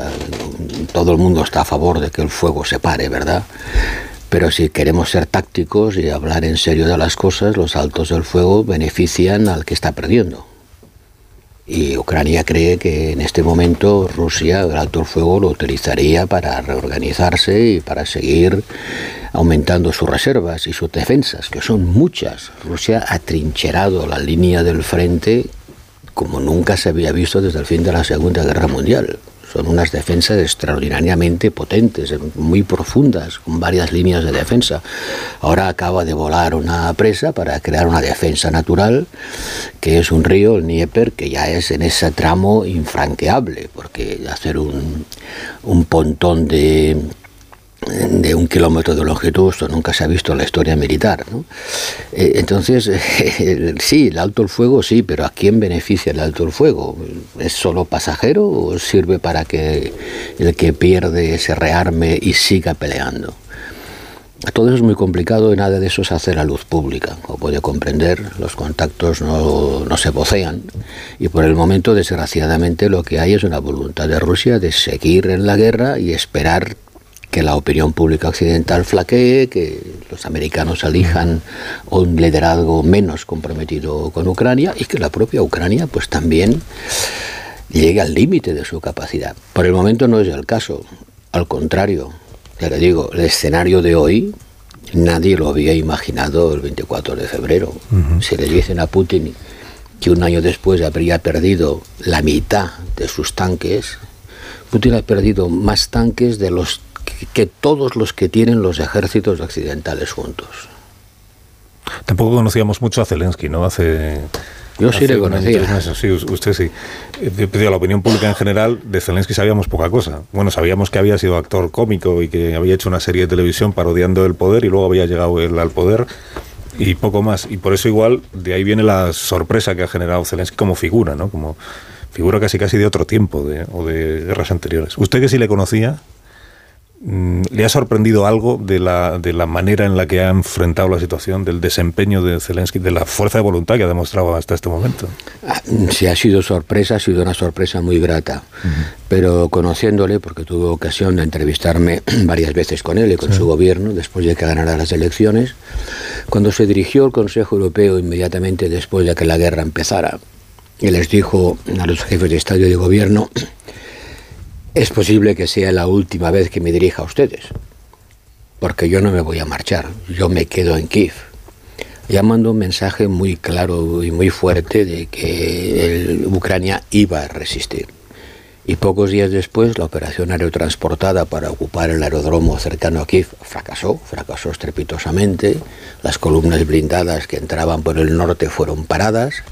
todo el mundo está a favor de que el fuego se pare, ¿verdad? Pero si queremos ser tácticos y hablar en serio de las cosas, los altos del fuego benefician al que está perdiendo. Y Ucrania cree que en este momento Rusia, el alto el fuego, lo utilizaría para reorganizarse y para seguir aumentando sus reservas y sus defensas, que son muchas. Rusia ha trincherado la línea del frente como nunca se había visto desde el fin de la Segunda Guerra Mundial. Son unas defensas extraordinariamente potentes, muy profundas, con varias líneas de defensa. Ahora acaba de volar una presa para crear una defensa natural, que es un río, el Dnieper, que ya es en ese tramo infranqueable, porque hacer un, un pontón de de un kilómetro de longitud, esto nunca se ha visto en la historia militar. ¿no? Eh, entonces, sí, el alto el fuego, sí, pero ¿a quién beneficia el alto el fuego? ¿Es solo pasajero o sirve para que el que pierde se rearme y siga peleando? Todo eso es muy complicado y nada de eso se hace a la luz pública. Como puede comprender, los contactos no, no, se vocean y por el momento, desgraciadamente, lo que hay es una voluntad de Rusia de seguir en la guerra y esperar que la opinión pública occidental flaquee, que los americanos elijan un liderazgo menos comprometido con Ucrania y que la propia Ucrania pues también llegue al límite de su capacidad. Por el momento no es el caso, al contrario, ya le digo, el escenario de hoy nadie lo había imaginado el 24 de febrero. Si le dicen a Putin que un año después habría perdido la mitad de sus tanques, Putin ha perdido más tanques de los que todos los que tienen los ejércitos occidentales juntos. Tampoco conocíamos mucho a Zelensky, ¿no? Hace... Yo sí le conocía. Sí, usted sí. Eh, la opinión pública en general, de Zelensky sabíamos poca cosa. Bueno, sabíamos que había sido actor cómico y que había hecho una serie de televisión parodiando el poder y luego había llegado él al poder y poco más. Y por eso igual de ahí viene la sorpresa que ha generado Zelensky como figura, ¿no? Como figura casi casi de otro tiempo de, o de guerras anteriores. ¿Usted que sí le conocía? Mm, ¿Le ha sorprendido algo de la, de la manera en la que ha enfrentado la situación, del desempeño de Zelensky, de la fuerza de voluntad que ha demostrado hasta este momento? Ah, si ha sido sorpresa, ha sido una sorpresa muy grata. Pero conociéndole, porque tuve ocasión de entrevistarme varias veces con él y con su gobierno, después de que ganara las elecciones, cuando se dirigió al Consejo Europeo inmediatamente después de que la guerra empezara, y les dijo a los jefes de Estado y de Gobierno es posible que sea la última vez que me dirija a ustedes, porque yo no me voy a marchar, yo me quedo en Kiev, llamando un mensaje muy claro y muy fuerte de que Ucrania iba a resistir. Y pocos días después, la operación aerotransportada para ocupar el aeródromo cercano a Kiev fracasó, fracasó estrepitosamente. Las columnas blindadas que entraban por el norte fueron paradas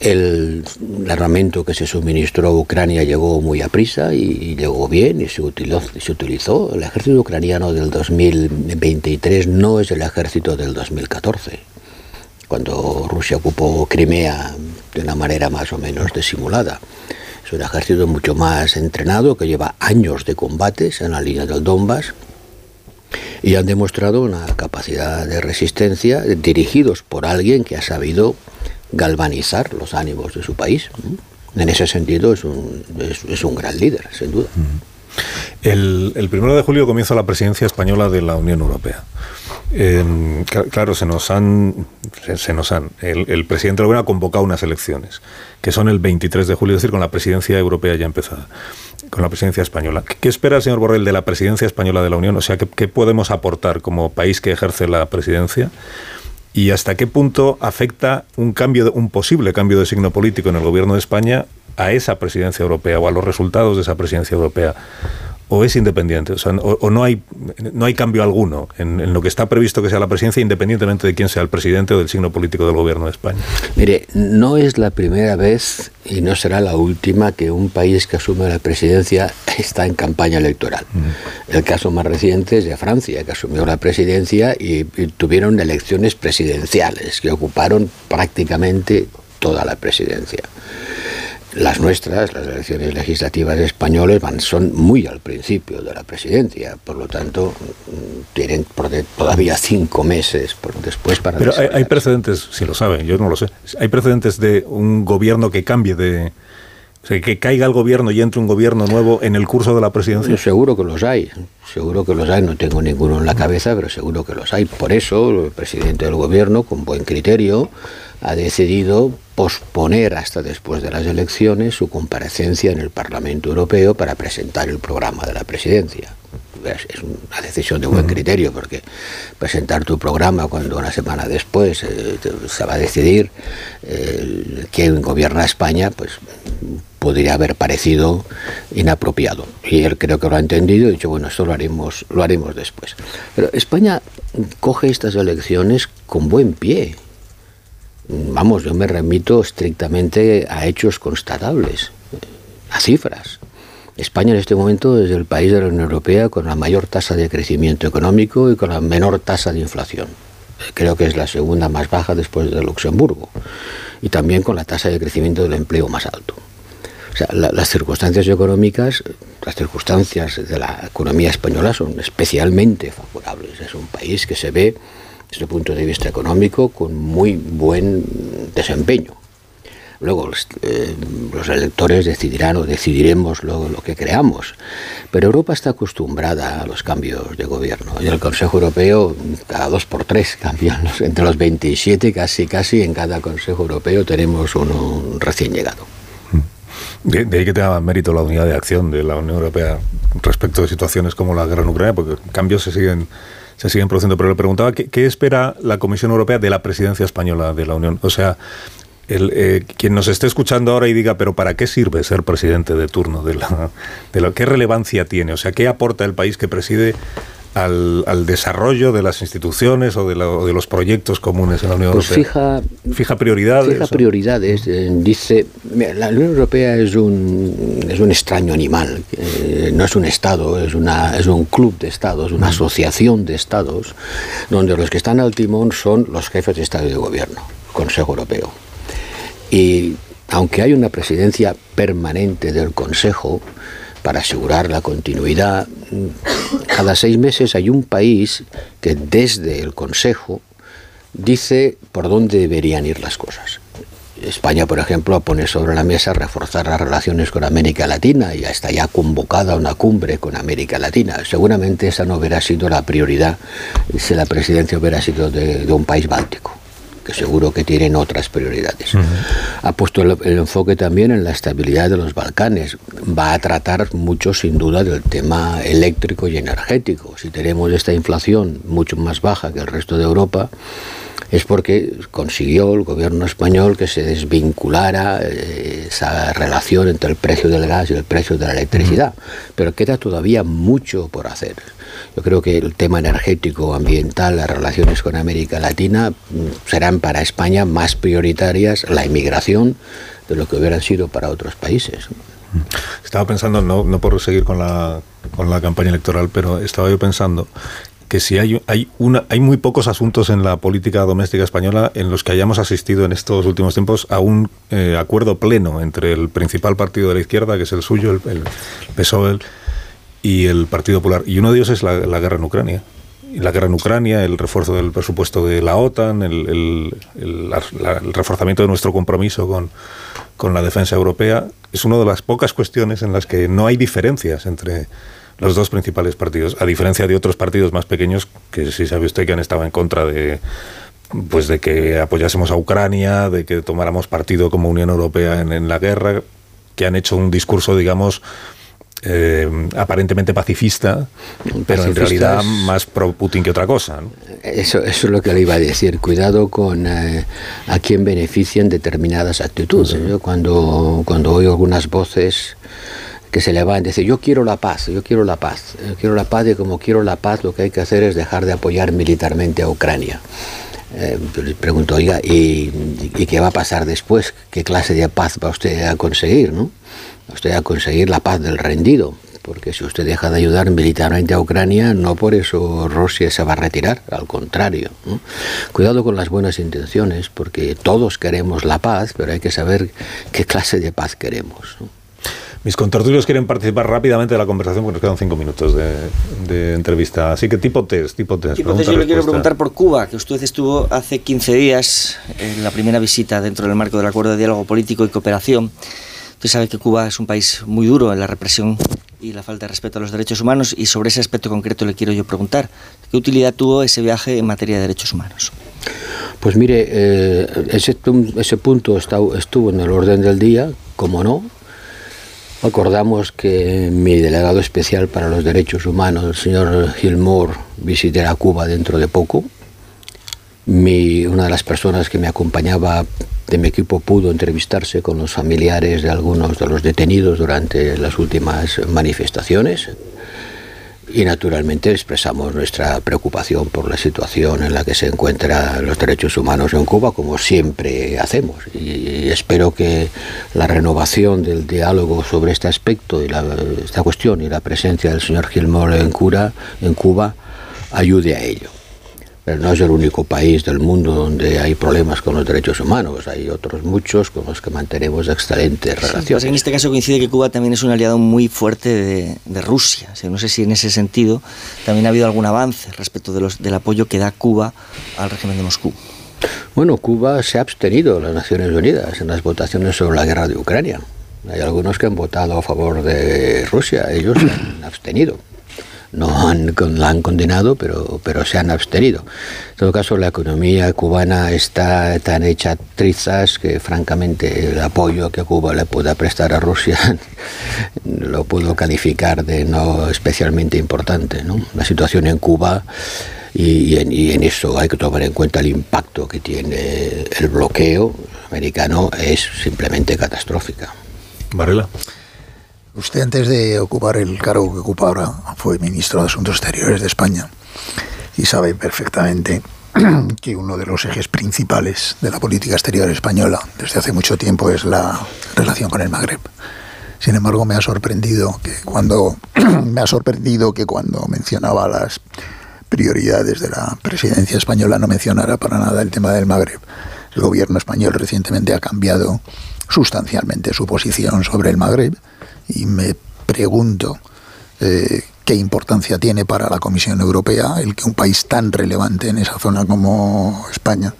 El, armamento que se suministró a Ucrania llegó muy a prisa y, llegó bien y se utilizó, se utilizó. El ejército ucraniano del 2023 no es el ejército del 2014, cuando Rusia ocupó Crimea de una manera más o menos disimulada. Es un ejército mucho más entrenado que lleva años de combates en la línea del Donbass y han demostrado una capacidad de resistencia dirigidos por alguien que ha sabido galvanizar los ánimos de su país. En ese sentido es un, es, un gran líder, sin duda. El, el, primero de julio comienza la presidencia española de la Unión Europea. Eh, claro, se nos han. Se, nos han el, presidente Gobierno ha convocado unas elecciones, que son el 23 de julio, es decir, con la presidencia europea ya empezada, con la presidencia española. ¿Qué, espera el señor Borrell de la presidencia española de la Unión? O sea, ¿qué, ¿qué, podemos aportar como país que ejerce la presidencia? ¿Y hasta qué punto afecta un, cambio, un posible cambio de signo político en el gobierno de España a esa presidencia europea o a los resultados de esa presidencia europea? O es independiente, o, no, hay, no hay cambio alguno en, lo que está previsto que sea la presidencia, independientemente de quién sea el presidente o del signo político del gobierno de España. Mire, no es la primera vez y no será la última que un país que asume la presidencia está en campaña electoral. El caso más reciente es de Francia, que asumió la presidencia y tuvieron elecciones presidenciales que ocuparon prácticamente toda la presidencia. Las nuestras, las elecciones legislativas españoles, van, son muy al principio de la presidencia, por lo tanto, mm, tienen todavía cinco meses después para... Pero hay, precedentes, si lo saben, yo no lo sé, hay precedentes de un gobierno que cambie de... O sea, que caiga el gobierno y entre un gobierno nuevo en el curso de la presidencia. seguro que los hay, seguro que los hay, no tengo ninguno en la cabeza, pero seguro que los hay. Por eso el presidente del gobierno, con buen criterio, ha decidido posponer hasta después de las elecciones su comparecencia en el Parlamento Europeo para presentar el programa de la presidencia. Es una decisión de buen criterio porque presentar tu programa cuando una semana después eh, se va a decidir eh, quién gobierna España, pues podría haber parecido inapropiado. Y él creo que lo ha entendido y ha dicho, bueno, esto lo haremos, lo haremos después. Pero España coge estas elecciones con buen pie vamos, yo me remito estrictamente a hechos constatables, a cifras. España en este momento es el país de la Unión Europea con la mayor tasa de crecimiento económico y con la menor tasa de inflación. Creo que es la segunda más baja después de Luxemburgo. Y también con la tasa de crecimiento del empleo más alto. O sea, las circunstancias económicas, las circunstancias de la economía española son especialmente favorables. Es un país que se ve desde el punto de vista económico con muy buen desempeño. Luego los, eh, electores decidirán o decidiremos lo, lo, que creamos. Pero Europa está acostumbrada a los cambios de gobierno. Y el Consejo Europeo, cada dos por tres cambian. Entre los 27, casi, casi en cada Consejo Europeo tenemos uno recién llegado. De, de, ahí que tenga mérito la unidad de acción de la Unión Europea respecto de situaciones como la guerra en Ucrania, porque cambios se siguen se siguen produciendo. Pero le preguntaba, ¿qué, espera la Comisión Europea de la presidencia española de la Unión? O sea, el, eh, quien nos esté escuchando ahora y diga, pero ¿para qué sirve ser presidente de turno? De la, de ¿Qué relevancia tiene? O sea, ¿qué aporta el país que preside al, al, desarrollo de las instituciones o de, de, los proyectos comunes en la Unión pues Europea? Fija, fija prioridades. Fija prioridades. Eh, dice, la Unión Europea es un, es un extraño animal. Eh, no es un Estado, es, una, es un club de Estados, una mm. asociación de Estados, donde los que están al timón son los jefes de Estado y de Gobierno, Consejo Europeo. Y aunque hay una presidencia permanente del Consejo, para asegurar la continuidad. Cada seis meses hay un país que desde el Consejo dice por dónde deberían ir las cosas. España, por ejemplo, pone sobre la mesa reforzar las relaciones con América Latina y está ya convocada una cumbre con América Latina. Seguramente esa no hubiera sido la prioridad si la presidencia hubiera sido de un país báltico que seguro que tienen otras prioridades. Ha puesto el, enfoque también en la estabilidad de los Balcanes. Va a tratar mucho, sin duda, del tema eléctrico y energético. Si tenemos esta inflación mucho más baja que el resto de Europa, es porque consiguió el gobierno español que se desvinculara eh, esa relación entre el precio del gas y el precio de la electricidad. Pero queda todavía mucho por hacer. Yo creo que el tema energético, ambiental, las relaciones con América Latina mm, serán para España más prioritarias la inmigración de lo que hubieran sido para otros países. Estaba pensando, no, no por seguir con la, con la campaña electoral, pero estaba yo pensando que si hay, hay, una, hay muy pocos asuntos en la política doméstica española en los que hayamos asistido en estos últimos tiempos a un eh, acuerdo pleno entre el principal partido de la izquierda, que es el suyo, el, el PSOE, y el Partido Popular. Y uno de ellos es la, la guerra en Ucrania la guerra en Ucrania, el refuerzo del presupuesto de la OTAN, el, el, el, la, el reforzamiento de nuestro compromiso con, con, la defensa europea, es una de las pocas cuestiones en las que no hay diferencias entre los dos principales partidos, a diferencia de otros partidos más pequeños que si sabe usted que han estado en contra de pues de que apoyásemos a Ucrania, de que tomáramos partido como Unión Europea en, en la guerra, que han hecho un discurso, digamos, eh, aparentemente pacifista, pero en realidad más pro Putin que otra cosa. ¿no? Eso, eso es lo que le iba a decir. Cuidado con eh, a quién benefician determinadas actitudes. Sí. Yo cuando, cuando oigo algunas voces que se levantan y dicen yo quiero la paz, yo quiero la paz, yo quiero la paz y como quiero la paz lo que hay que hacer es dejar de apoyar militarmente a Ucrania. Eh, les pregunto, oiga, ¿y, ¿y qué va a pasar después? ¿Qué clase de paz va usted a conseguir? ¿no? usted a conseguir la paz del rendido, porque si usted deja de ayudar militarmente a Ucrania, no por eso Rusia se va a retirar, al contrario. Cuidado con las buenas intenciones, porque todos queremos la paz, pero hay que saber qué clase de paz queremos. Mis contertulios quieren participar rápidamente de la conversación porque nos quedan cinco minutos de, de entrevista. Así que tipo test, tipo test. Tipo test yo le quiero preguntar por Cuba, que usted estuvo hace 15 días en la primera visita dentro del marco del Acuerdo de Diálogo Político y Cooperación. Usted sabe que Cuba es un país muy duro en la represión y la falta de respeto a los derechos humanos y sobre ese aspecto concreto le quiero yo preguntar, ¿qué utilidad tuvo ese viaje en materia de derechos humanos? Pues mire, eh, ese, ese punto está, estuvo en el orden del día, como no, Acordamos que mi delegado especial para los derechos humanos, el señor Gilmore, visitará Cuba dentro de poco. Una de las personas que me acompañaba de mi equipo pudo entrevistarse con los familiares de algunos de los detenidos durante las últimas manifestaciones y naturalmente expresamos nuestra preocupación por la situación en la que se encuentran los derechos humanos en Cuba, como siempre hacemos. Y espero que la renovación del diálogo sobre este aspecto y la, esta cuestión y la presencia del señor Gilmore en, Cura, en Cuba ayude a ello. Pero no es el único país del mundo donde hay problemas con los derechos humanos. Hay otros muchos con los que mantenemos excelentes relaciones. Sí, pues en este caso coincide que Cuba también es un aliado muy fuerte de, de Rusia. O sea, no sé si en ese sentido también ha habido algún avance respecto de los, del apoyo que da Cuba al régimen de Moscú. Bueno, Cuba se ha abstenido en las Naciones Unidas en las votaciones sobre la guerra de Ucrania. Hay algunos que han votado a favor de Rusia, ellos se han abstenido no han, la han condenado, pero, pero se han abstenido. En todo caso, la economía cubana está tan hecha trizas que, francamente, el apoyo que Cuba le pueda prestar a Rusia lo puedo calificar de no especialmente importante. La situación en Cuba. Y, y, en, y, en, eso hay que tomar en cuenta el impacto que tiene el bloqueo americano, es simplemente catastrófica. Varela. Usted antes de ocupar el cargo que ocupa ahora fue ministro de Asuntos Exteriores de España y sabe perfectamente que uno de los ejes principales de la política exterior española desde hace mucho tiempo es la relación con el Magreb. Sin embargo, me ha sorprendido que cuando me ha sorprendido que cuando mencionaba las prioridades de la presidencia española no mencionara para nada el tema del Magreb. El gobierno español recientemente ha cambiado sustancialmente su posición sobre el Magreb y me pregunto eh, qué importancia tiene para la Comisión Europea el que un país tan relevante en esa zona como España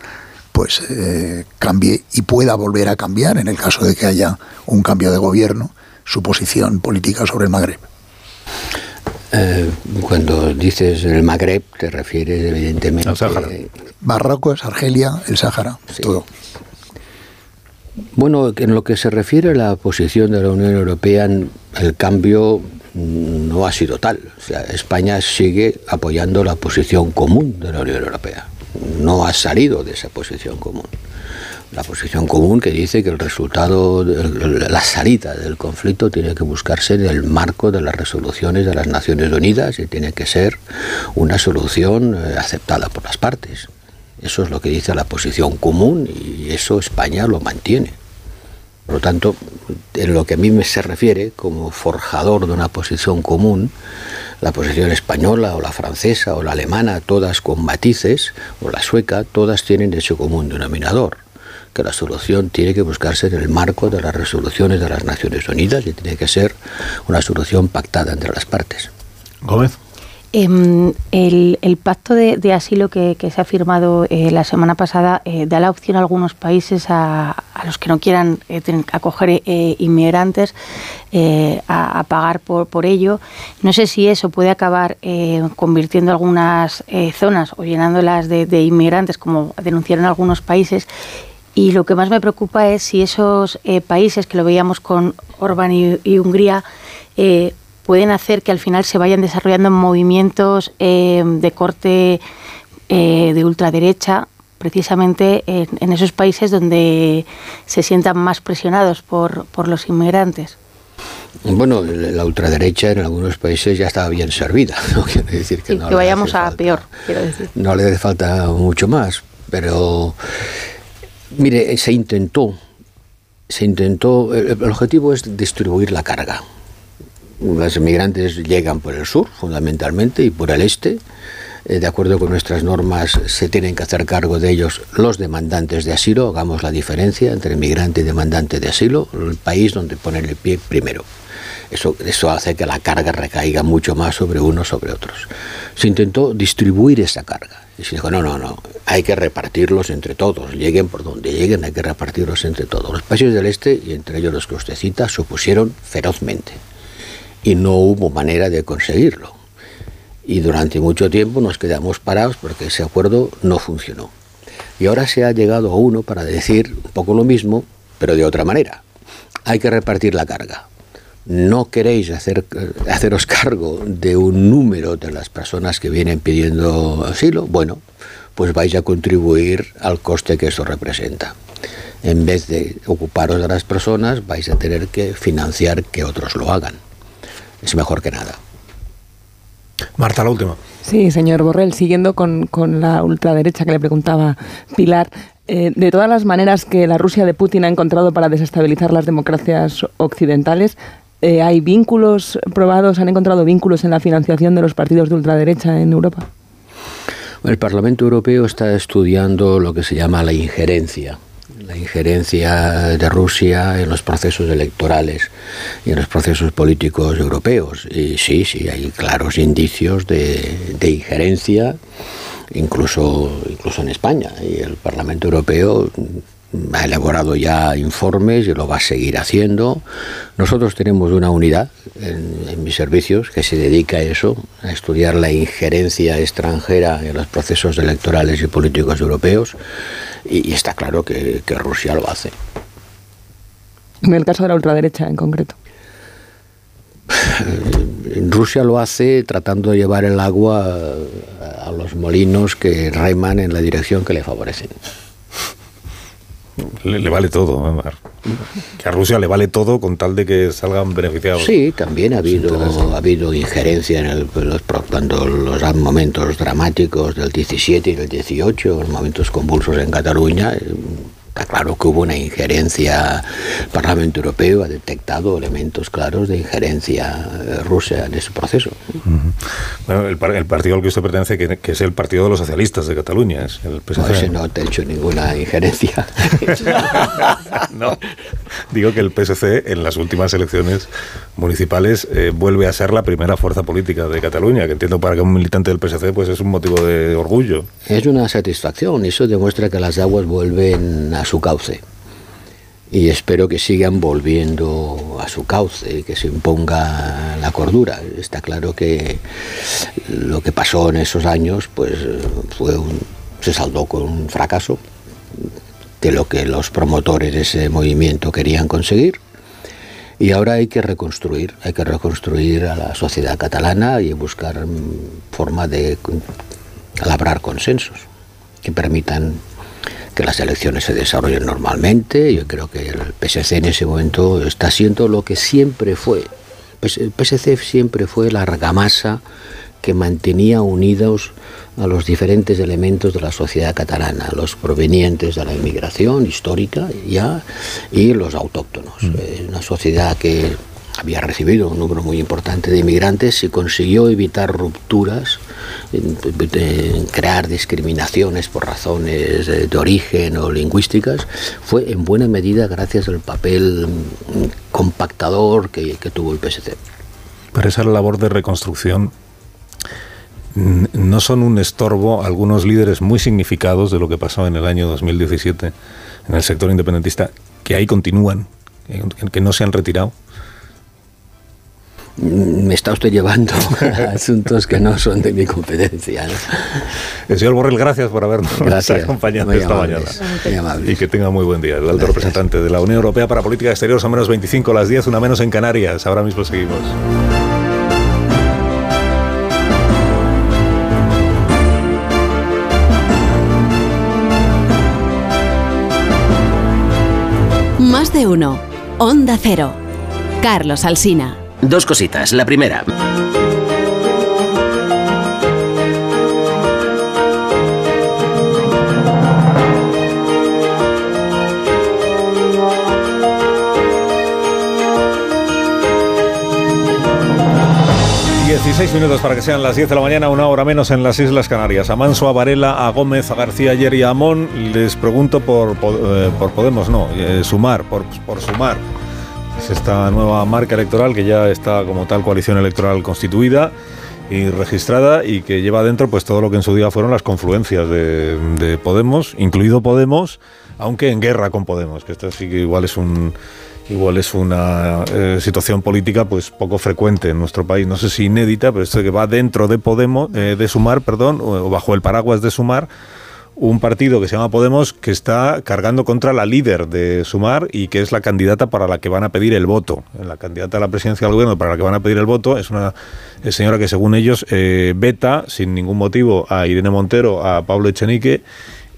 pues eh, cambie y pueda volver a cambiar en el caso de que haya un cambio de gobierno su posición política sobre el Magreb. Eh, cuando dices el Magreb te refieres evidentemente al Sáhara. Marruecos, Argelia, el Sáhara, sí. todo. Bueno, en lo que se refiere a la posición de la Unión Europea, el cambio no ha sido tal. O sea, España sigue apoyando la posición común de la Unión Europea. No ha salido de esa posición común. La posición común que dice que el resultado, la salida del conflicto tiene que buscarse en el marco de las resoluciones de las Naciones Unidas y tiene que ser una solución eh, aceptada por las partes. Eso es lo que dice la posición común y eso España lo mantiene. Por lo tanto, en lo que a mí me se refiere como forjador de una posición común, la posición española o la francesa o la alemana, todas con matices, o la sueca, todas tienen ese común denominador, que la solución tiene que buscarse en el marco de las resoluciones de las Naciones Unidas y tiene que ser una solución pactada entre las partes. Gómez. Em, el, pacto de, asilo que, se ha firmado eh, la semana pasada eh, da la opción a algunos países a, los que no quieran eh, acoger inmigrantes a, pagar por, por ello. No sé si eso puede acabar convirtiendo algunas zonas o llenándolas de, inmigrantes, como denunciaron algunos países. Y lo que más me preocupa es si esos países, que lo veíamos con Orbán y, y Hungría, pueden hacer que al final se vayan desarrollando movimientos eh, de corte eh, de ultraderecha precisamente en, esos países donde se sientan más presionados por, por los inmigrantes. Bueno, la ultraderecha en algunos países ya estaba bien servida, no quiere decir que no. Que vayamos a peor, quiero decir. No le hace falta mucho más, pero mire, se intentó, se intentó, el objetivo es distribuir la carga. Los inmigrantes llegan por el sur, fundamentalmente, y por el este. Eh, de acuerdo con nuestras normas, se tienen que hacer cargo de ellos los demandantes de asilo. Hagamos la diferencia entre inmigrante y demandante de asilo, el país donde ponen el pie primero. Eso, eso hace que la carga recaiga mucho más sobre unos sobre otros. Se intentó distribuir esa carga. Y se dijo, no, no, no, hay que repartirlos entre todos, lleguen por donde lleguen, hay que repartirlos entre todos. Los países del este, y entre ellos los que usted cita, se opusieron ferozmente y no hubo manera de conseguirlo. Y durante mucho tiempo nos quedamos parados porque ese acuerdo no funcionó. Y ahora se ha llegado a uno para decir un poco lo mismo, pero de otra manera. Hay que repartir la carga. No queréis hacer, haceros cargo de un número de las personas que vienen pidiendo asilo. Bueno, pues vais a contribuir al coste que eso representa. En vez de ocuparos de las personas, vais a tener que financiar que otros lo hagan es mejor que nada. Marta, la última. Sí, señor Borrell, siguiendo con, la ultraderecha que le preguntaba Pilar, eh, de todas las maneras que la Rusia de Putin ha encontrado para desestabilizar las democracias occidentales, eh, ¿hay vínculos probados, han encontrado vínculos en la financiación de los partidos de ultraderecha en Europa? El Parlamento Europeo está estudiando lo que se llama la injerencia la injerencia de Rusia en los procesos electorales y en los procesos políticos europeos. Y sí, sí, hay claros indicios de, de injerencia, incluso, incluso en España. Y el Parlamento Europeo ha elaborado ya informes y lo va a seguir haciendo. Nosotros tenemos una unidad en, mis servicios que se dedica a eso, a estudiar la injerencia extranjera en los procesos electorales y políticos europeos y, está claro que, que, Rusia lo hace. En el caso de la ultraderecha en concreto. Rusia lo hace tratando de llevar el agua a los molinos que reman en la dirección que le favorecen. Le, vale todo. Que a Rusia le vale todo con tal de que salgan beneficiados. Sí, también ha habido, ha habido injerencia en el, los, cuando los momentos dramáticos del 17 y del 18, los momentos convulsos en Cataluña. Está claro que hubo una injerencia, el Parlamento Europeo ha detectado elementos claros de injerencia eh, rusa en ese proceso. bueno, el, partido al que usted pertenece, que, es el Partido de los Socialistas de Cataluña, es el PSC. No, no te he hecho ninguna injerencia. no, digo que el PSC en las últimas elecciones municipales eh, vuelve a ser la primera fuerza política de Cataluña, que entiendo para que un militante del PSC pues es un motivo de orgullo. Es una satisfacción, eso demuestra que las aguas vuelven a su cauce. Y espero que sigan volviendo a su cauce, que se imponga la cordura. Está claro que lo que pasó en esos años pues, fue un, se saldó con un fracaso de lo que los promotores de ese movimiento querían conseguir. Y ahora hay que reconstruir, hay que reconstruir a la sociedad catalana y buscar mm, forma de labrar consensos que permitan que las elecciones se desarrollen normalmente. Yo creo que el PSC en ese momento está siendo lo que siempre fue. El PSC siempre fue la argamasa que mantenía unidos a los diferentes elementos de la sociedad catalana, los provenientes de la inmigración histórica ya y los autóctonos. Mm. Una sociedad que había recibido un número muy importante de inmigrantes y consiguió evitar rupturas, crear discriminaciones por razones de origen o lingüísticas, fue en buena medida gracias al papel compactador que, que tuvo el PSC. Pero esa labor de reconstrucción no son un estorbo algunos líderes muy significados de lo que pasó en el año 2017 en el sector independentista, que ahí continúan, que no se han retirado me está usted llevando a asuntos que no son de mi competencia. El señor Borrell, gracias por habernos acompañado esta mañana. Y que tenga muy buen día. El alto representante de la Unión Europea para Política Exterior son menos 25 las 10, una menos en Canarias. Ahora mismo seguimos. De uno. Onda Cero. Carlos Alsina. Dos cositas. La primera. Dieciséis minutos para que sean las 10 de la mañana, una hora menos en las Islas Canarias. A Manso, a Varela, a Gómez, a García ayer y a Amón les pregunto por, eh, Podemos, no, eh, sumar, por, por sumar esta nueva marca electoral que ya está como tal coalición electoral constituida y registrada y que lleva adentro pues todo lo que en su día fueron las confluencias de, Podemos, incluido Podemos, aunque en guerra con Podemos, que esto sí que igual es un igual es una eh, situación política pues poco frecuente en nuestro país, no sé si inédita, pero esto que va dentro de Podemos, eh, de Sumar, perdón, o bajo el paraguas de Sumar un partido que se llama Podemos que está cargando contra la líder de Sumar y que es la candidata para la que van a pedir el voto. La candidata a la presidencia del gobierno para la que van a pedir el voto es una señora que según ellos eh, veta sin ningún motivo a Irene Montero, a Pablo Echenique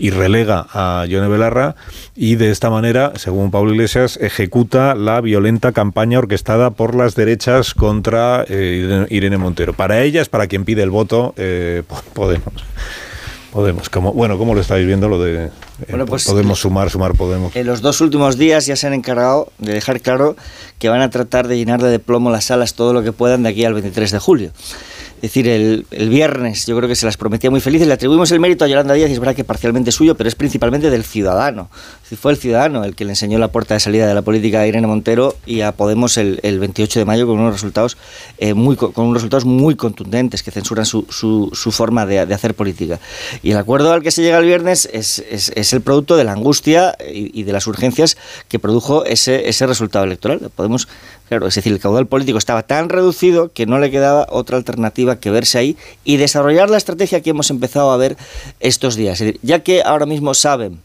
y relega a Yone Belarra y de esta manera, según Pablo Iglesias, ejecuta la violenta campaña orquestada por las derechas contra eh, Irene Montero. Para ella es para quien pide el voto eh, Podemos. Podemos, como, bueno, ¿cómo lo estáis viendo lo de eh, pues, Podemos sumar, sumar Podemos? En los dos últimos días ya se han encargado de dejar claro que van a tratar de llenar de plomo las salas todo lo que puedan de aquí al 23 de julio. Es decir, el, viernes yo creo que se las prometía muy felices. Le atribuimos el mérito a Yolanda Díaz y es verdad que parcialmente suyo, pero es principalmente del ciudadano. fue el ciudadano el que le enseñó la puerta de salida de la política a Irene Montero y a Podemos el, 28 de mayo con unos resultados, eh, muy, con unos resultados muy contundentes que censuran su, su, forma de, hacer política. Y el acuerdo al que se llega el viernes es, es, el producto de la angustia y, de las urgencias que produjo ese, ese resultado electoral. Podemos Claro, es decir, el caudal político estaba tan reducido que no le quedaba otra alternativa que verse ahí y desarrollar la estrategia que hemos empezado a ver estos días. ya que ahora mismo saben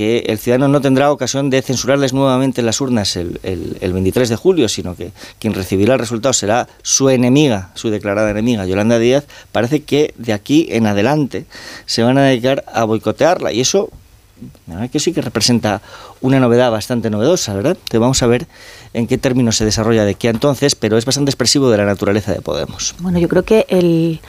que el ciudadano no tendrá ocasión de censurarles nuevamente en las urnas el, 23 de julio, sino que quien recibirá el resultado será su enemiga, su declarada enemiga, Yolanda Díaz, parece que de aquí en adelante se van a dedicar a boicotearla. Y eso, que sí que representa una novedad bastante novedosa, ¿verdad? Te vamos a ver en qué términos se desarrolla de aquí a entonces, pero es bastante expresivo de la naturaleza de Podemos. Bueno, yo creo que el,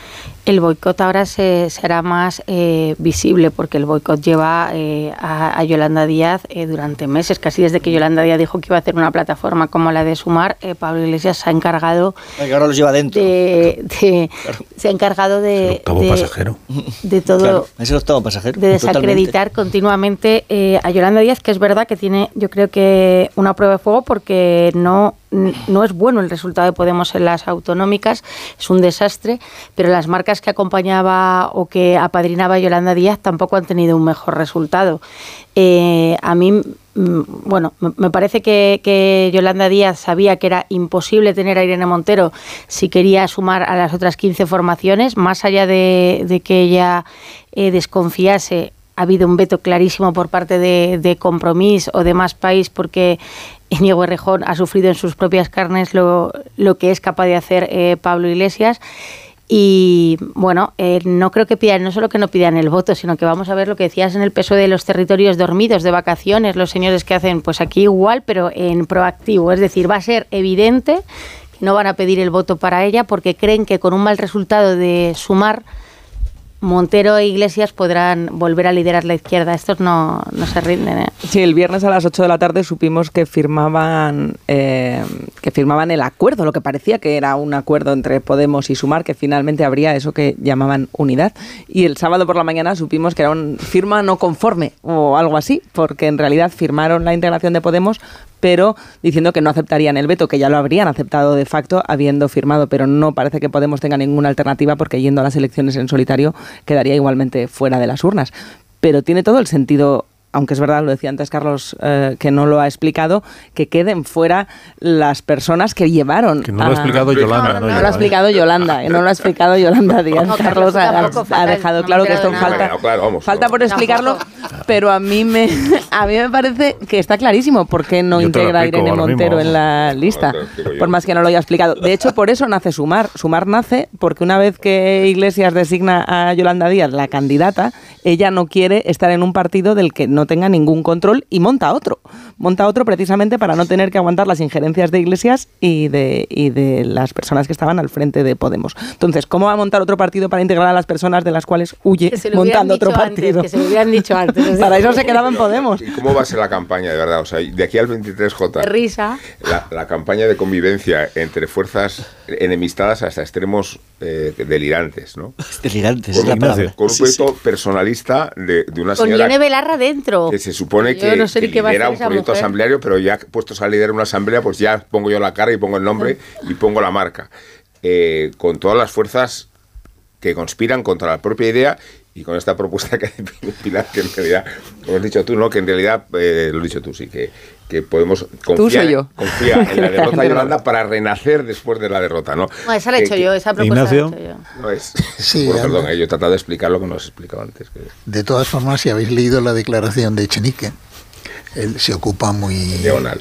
el boicot ahora se, será más eh, visible porque el boicot lleva eh, a, Yolanda Díaz eh, durante meses, casi desde que Yolanda Díaz dijo que iba a hacer una plataforma como la de Sumar, Pablo Iglesias se ha encargado... ahora los lleva dentro. De, Se ha encargado de... El pasajero. De todo... es el octavo pasajero. De desacreditar continuamente a Yolanda Díaz, que es verdad que tiene, yo creo que una prueba de fuego porque no, no es bueno el resultado de Podemos en las autonómicas, es un desastre, pero las marcas que acompañaba o que apadrinaba Yolanda Díaz tampoco han tenido un mejor resultado. Eh, a mí, mm, bueno, me parece que, Yolanda Díaz sabía que era imposible tener a Irene Montero si quería sumar a las otras 15 formaciones, más allá de, que ella eh, desconfiase ha habido un veto clarísimo por parte de, de Compromís o de Más País porque Íñigo Errejón ha sufrido en sus propias carnes lo, lo que es capaz de hacer eh, Pablo Iglesias. Y bueno, eh, no creo que pidan, no solo que no pidan el voto, sino que vamos a ver lo que decías en el peso de los territorios dormidos, de vacaciones, los señores que hacen pues aquí igual, pero en proactivo. Es decir, va a ser evidente que no van a pedir el voto para ella porque creen que con un mal resultado de sumar Montero e Iglesias podrán volver a liderar la izquierda. Estos no, no se rinden. ¿eh? Sí, el viernes a las 8 de la tarde supimos que firmaban, eh, que firmaban el acuerdo, lo que parecía que era un acuerdo entre Podemos y Sumar, que finalmente habría eso que llamaban unidad. Y el sábado por la mañana supimos que era una firma no conforme o algo así, porque en realidad firmaron la integración de Podemos, pero diciendo que no aceptarían el veto, que ya lo habrían aceptado de facto habiendo firmado, pero no parece que Podemos tenga ninguna alternativa porque yendo a las elecciones en solitario quedaría igualmente fuera de las urnas. Pero tiene todo el sentido aunque es verdad, lo decía antes Carlos, eh, que no lo ha explicado, que queden fuera las personas que llevaron. Que no lo ha explicado Yolanda. No, no, lo ha explicado Yolanda, no lo ha explicado Yolanda Díaz. Carlos ha, ha dejado claro que esto falta, falta por explicarlo, pero a mí me a mí me parece que está clarísimo por qué no integra a Irene Montero en la lista, por más que no lo haya explicado. De hecho, por eso nace Sumar. Sumar nace porque una vez que Iglesias designa a Yolanda Díaz la candidata, ella no quiere estar en un partido del que no tenga ningún control y monta otro. Monta otro precisamente para no tener que aguantar las injerencias de Iglesias y de, y de las personas que estaban al frente de Podemos. Entonces, ¿cómo va a montar otro partido para integrar a las personas de las cuales huye montando otro partido? que se lo hubieran dicho antes. para eso se quedaba en Podemos. ¿Y cómo va a ser la campaña, de verdad? O sea, de aquí al 23J. Risa. La, la campaña de convivencia entre fuerzas enemistadas hasta extremos eh, delirantes, ¿no? Delirantes, con, es la palabra. Con un proyecto personalista de, de una Con señora Yone Belarra dentro. que se supone que, no sé que lidera un proyecto mujer. asambleario, pero ya puestos a liderar una asamblea, pues ya pongo yo la cara y pongo el nombre y pongo la marca. Eh, con todas las fuerzas que conspiran contra la propia idea y con esta propuesta que hace Pilar, que en realidad, como has dicho tú, ¿no? Que en realidad, eh, lo has dicho tú, sí, que, que podemos confiar, yo. confía en la derrota de Yolanda para renacer después de la derrota, ¿no? No, esa la he hecho que- yo, esa propuesta la he hecho yo. No es. Sí, bueno, perdón, eh, yo he tratado de explicar lo que no os he explicado antes. que- De todas formas, si habéis leído la declaración de Echenique, él se ocupa muy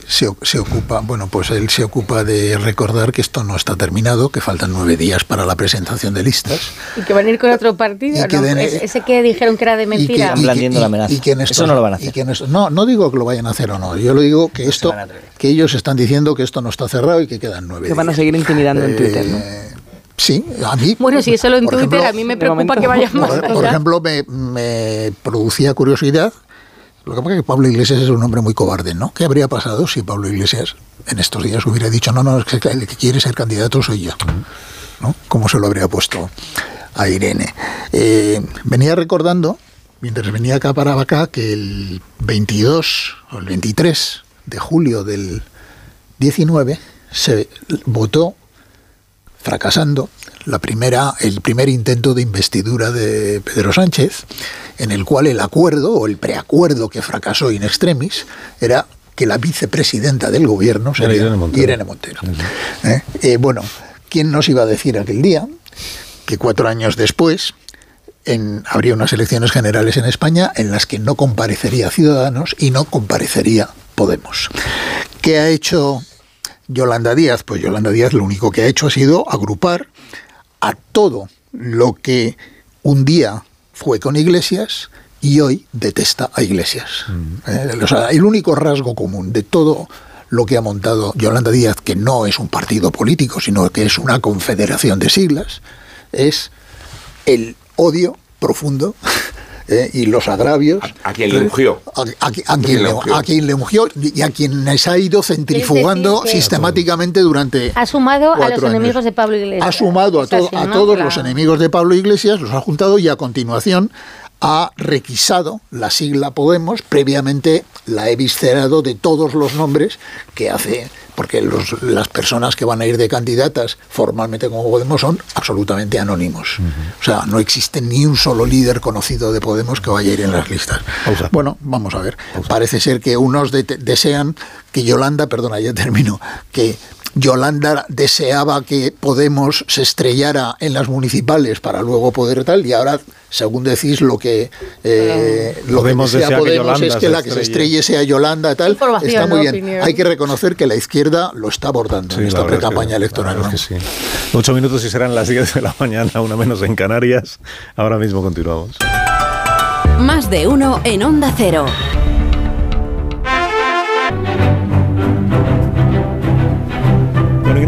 se, ocupa bueno pues él se ocupa de recordar que esto no está terminado que faltan nueve días para la presentación de listas Y que van a ir con otro partido. Que ¿no? den- ese que dijeron que era de y que, mentira. y que- y- y que en estos- y que en estos- no no digo que lo vayan a hacer o no yo lo digo que esto que ellos están diciendo que esto no está cerrado y que quedan nueve Que van a días. seguir intimidando en Twitter, ¿no? sí a mí Bueno, si es solo en Twitter, ejemplo, a mí me preocupa momento- que vayan más. por, por ejemplo, me, me producía curiosidad. Lo que pasa es que Pablo Iglesias es un hombre muy cobarde, ¿no? ¿Qué habría pasado si Pablo Iglesias en estos días hubiera dicho, no, no, es que el que quiere ser candidato soy yo? ¿No? ¿Cómo se lo habría puesto a Irene? Eh, venía recordando, mientras venía acá para acá, que el 22 o el 23 de julio del 19 se votó fracasando la primera, el primer intento de investidura de Pedro Sánchez, en el cual el acuerdo o el preacuerdo que fracasó in extremis era que la vicepresidenta del gobierno sería Irene Montero. Irene Montero. ¿Eh? Eh, bueno, ¿quién nos iba a decir aquel día que cuatro años después en- habría unas elecciones generales en España en las que no comparecería Ciudadanos y no comparecería Podemos? ¿Qué ha hecho Yolanda Díaz? Pues Yolanda Díaz lo único que ha hecho ha sido agrupar a todo lo que un día fue con Iglesias y hoy detesta a Iglesias. Eh, o sea, el único rasgo común de todo lo que ha montado Yolanda Díaz, que no es un partido político, sino que es una confederación de siglas, es el odio profundo eh, y los agravios A quien le ungió. a, a- a quien, le, a quien le ungió y a quienes ha ido centrifugando sistemáticamente durante Ha sumado a los años. enemigos de Pablo Iglesias. ha sumado a, todos Claro. los enemigos de Pablo Iglesias, los ha juntado y a continuación ha requisado la sigla Podemos, previamente la he viscerado de todos los nombres que hace, porque los- las personas que van a ir de candidatas formalmente como Podemos son absolutamente anónimos. O sea, no existe ni un solo líder conocido de Podemos que vaya a ir en las listas. Bueno, vamos a ver. Parece ser que unos de- desean que Yolanda, perdona, ya termino, que Yolanda deseaba que Podemos se estrellara en las municipales para luego poder tal, y ahora, según decís, lo que, eh, lo que Podemos desea desea que Podemos es que la que se estrelle. sea Yolanda tal. Está muy bien. opinión. Hay que reconocer que la izquierda lo está abordando Sí, en esta verdad es que- pre-campaña electoral. que sí. Ocho minutos y serán las 10 de la mañana, una menos en Canarias. Ahora mismo continuamos. Más de uno en Onda Cero.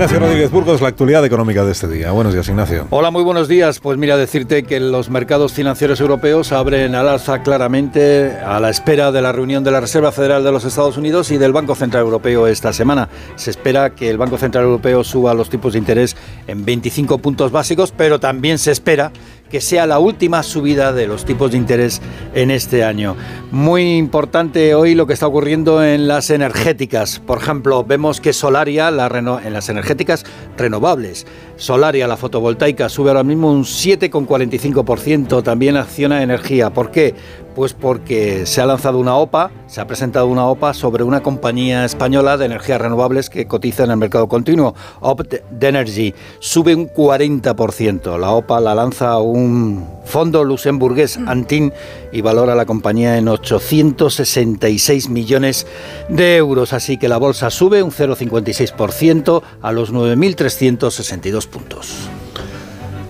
Ignacio Rodríguez Burgos, la actualidad económica de este día. Buenos días, Ignacio. Hola, muy buenos días. Pues mira, decirte que los mercados financieros europeos abren al alza claramente a la espera de la reunión de la Reserva Federal de los Estados Unidos y del Banco Central Europeo esta semana. Se espera que el Banco Central Europeo suba los tipos de interés en 25 puntos básicos, pero también se espera que sea la última subida de los tipos de interés en este año. Muy importante hoy lo que está ocurriendo en las energéticas. Por ejemplo, vemos que Solaria, la en las energéticas renovables, Solaria, la fotovoltaica, sube ahora mismo un 7,45%. También acciona energía. ¿Por qué? Pues porque se ha lanzado una OPA, se ha presentado una OPA sobre una compañía española de energías renovables que cotiza en el mercado continuo, Opt Energy. Sube un 40%. La OPA la lanza un fondo luxemburgués, Antin, y valora la compañía en 866 millones de euros. Así que la bolsa sube un 0,56% a los 9.362 puntos.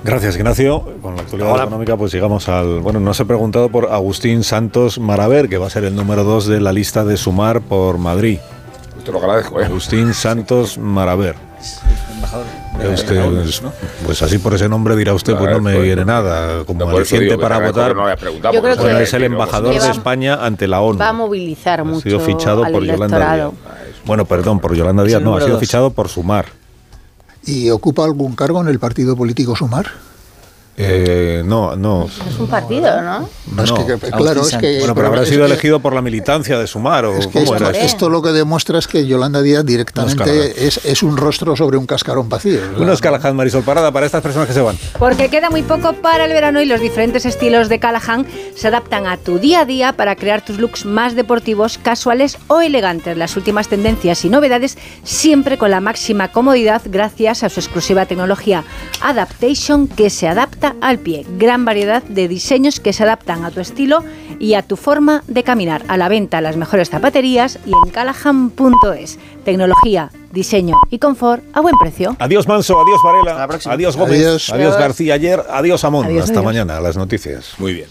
Gracias, Ignacio. Con la actualidad Hola. económica, pues llegamos al. Bueno, nos he preguntado por Agustín Santos Maraver, que va a ser el número 2 de la lista de Sumar por Madrid. Te lo agradezco, ¿eh? Agustín Santos Maraver. Embajador. Eh, usted, pues, pues así por ese nombre dirá usted, pues no me viene nada. Como digo que para votar. que no Yo creo Bueno, que- es el embajador de España ante la ONU. Va a movilizar Ha mucho sido fichado al por Yolanda. Díaz. Bueno, perdón, por Yolanda Díaz, no, ha sido dos. fichado por Sumar. ¿Y ocupa algún cargo en el partido político Sumar? Eh, no, no. Es un partido, ¿no? No, es No. que- claro, es que. Bueno, pero habrá es sido que- elegido por la militancia de Sumar o Es que cómo esto, era eso? esto lo que demuestra es que Yolanda Díaz directamente es, es un rostro sobre un cascarón vacío. Unos Callahan, Marisol Parada, para estas personas que se van. Porque queda muy poco para el verano y los diferentes estilos de Callahan se adaptan a tu día a día para crear tus looks más deportivos, casuales o elegantes. Las últimas tendencias y novedades siempre con la máxima comodidad gracias a su exclusiva tecnología Adaptation que se adapta al pie. Gran variedad de diseños que se adaptan a tu estilo y a tu forma de caminar. A la venta en las mejores zapaterías y en callahan.es. Tecnología, diseño y confort a buen precio. Adiós Manso, adiós Varela, adiós Gómez, Adiós. adiós García ayer, adiós Amón. Adiós, Hasta adiós. mañana, a las noticias. Muy bien.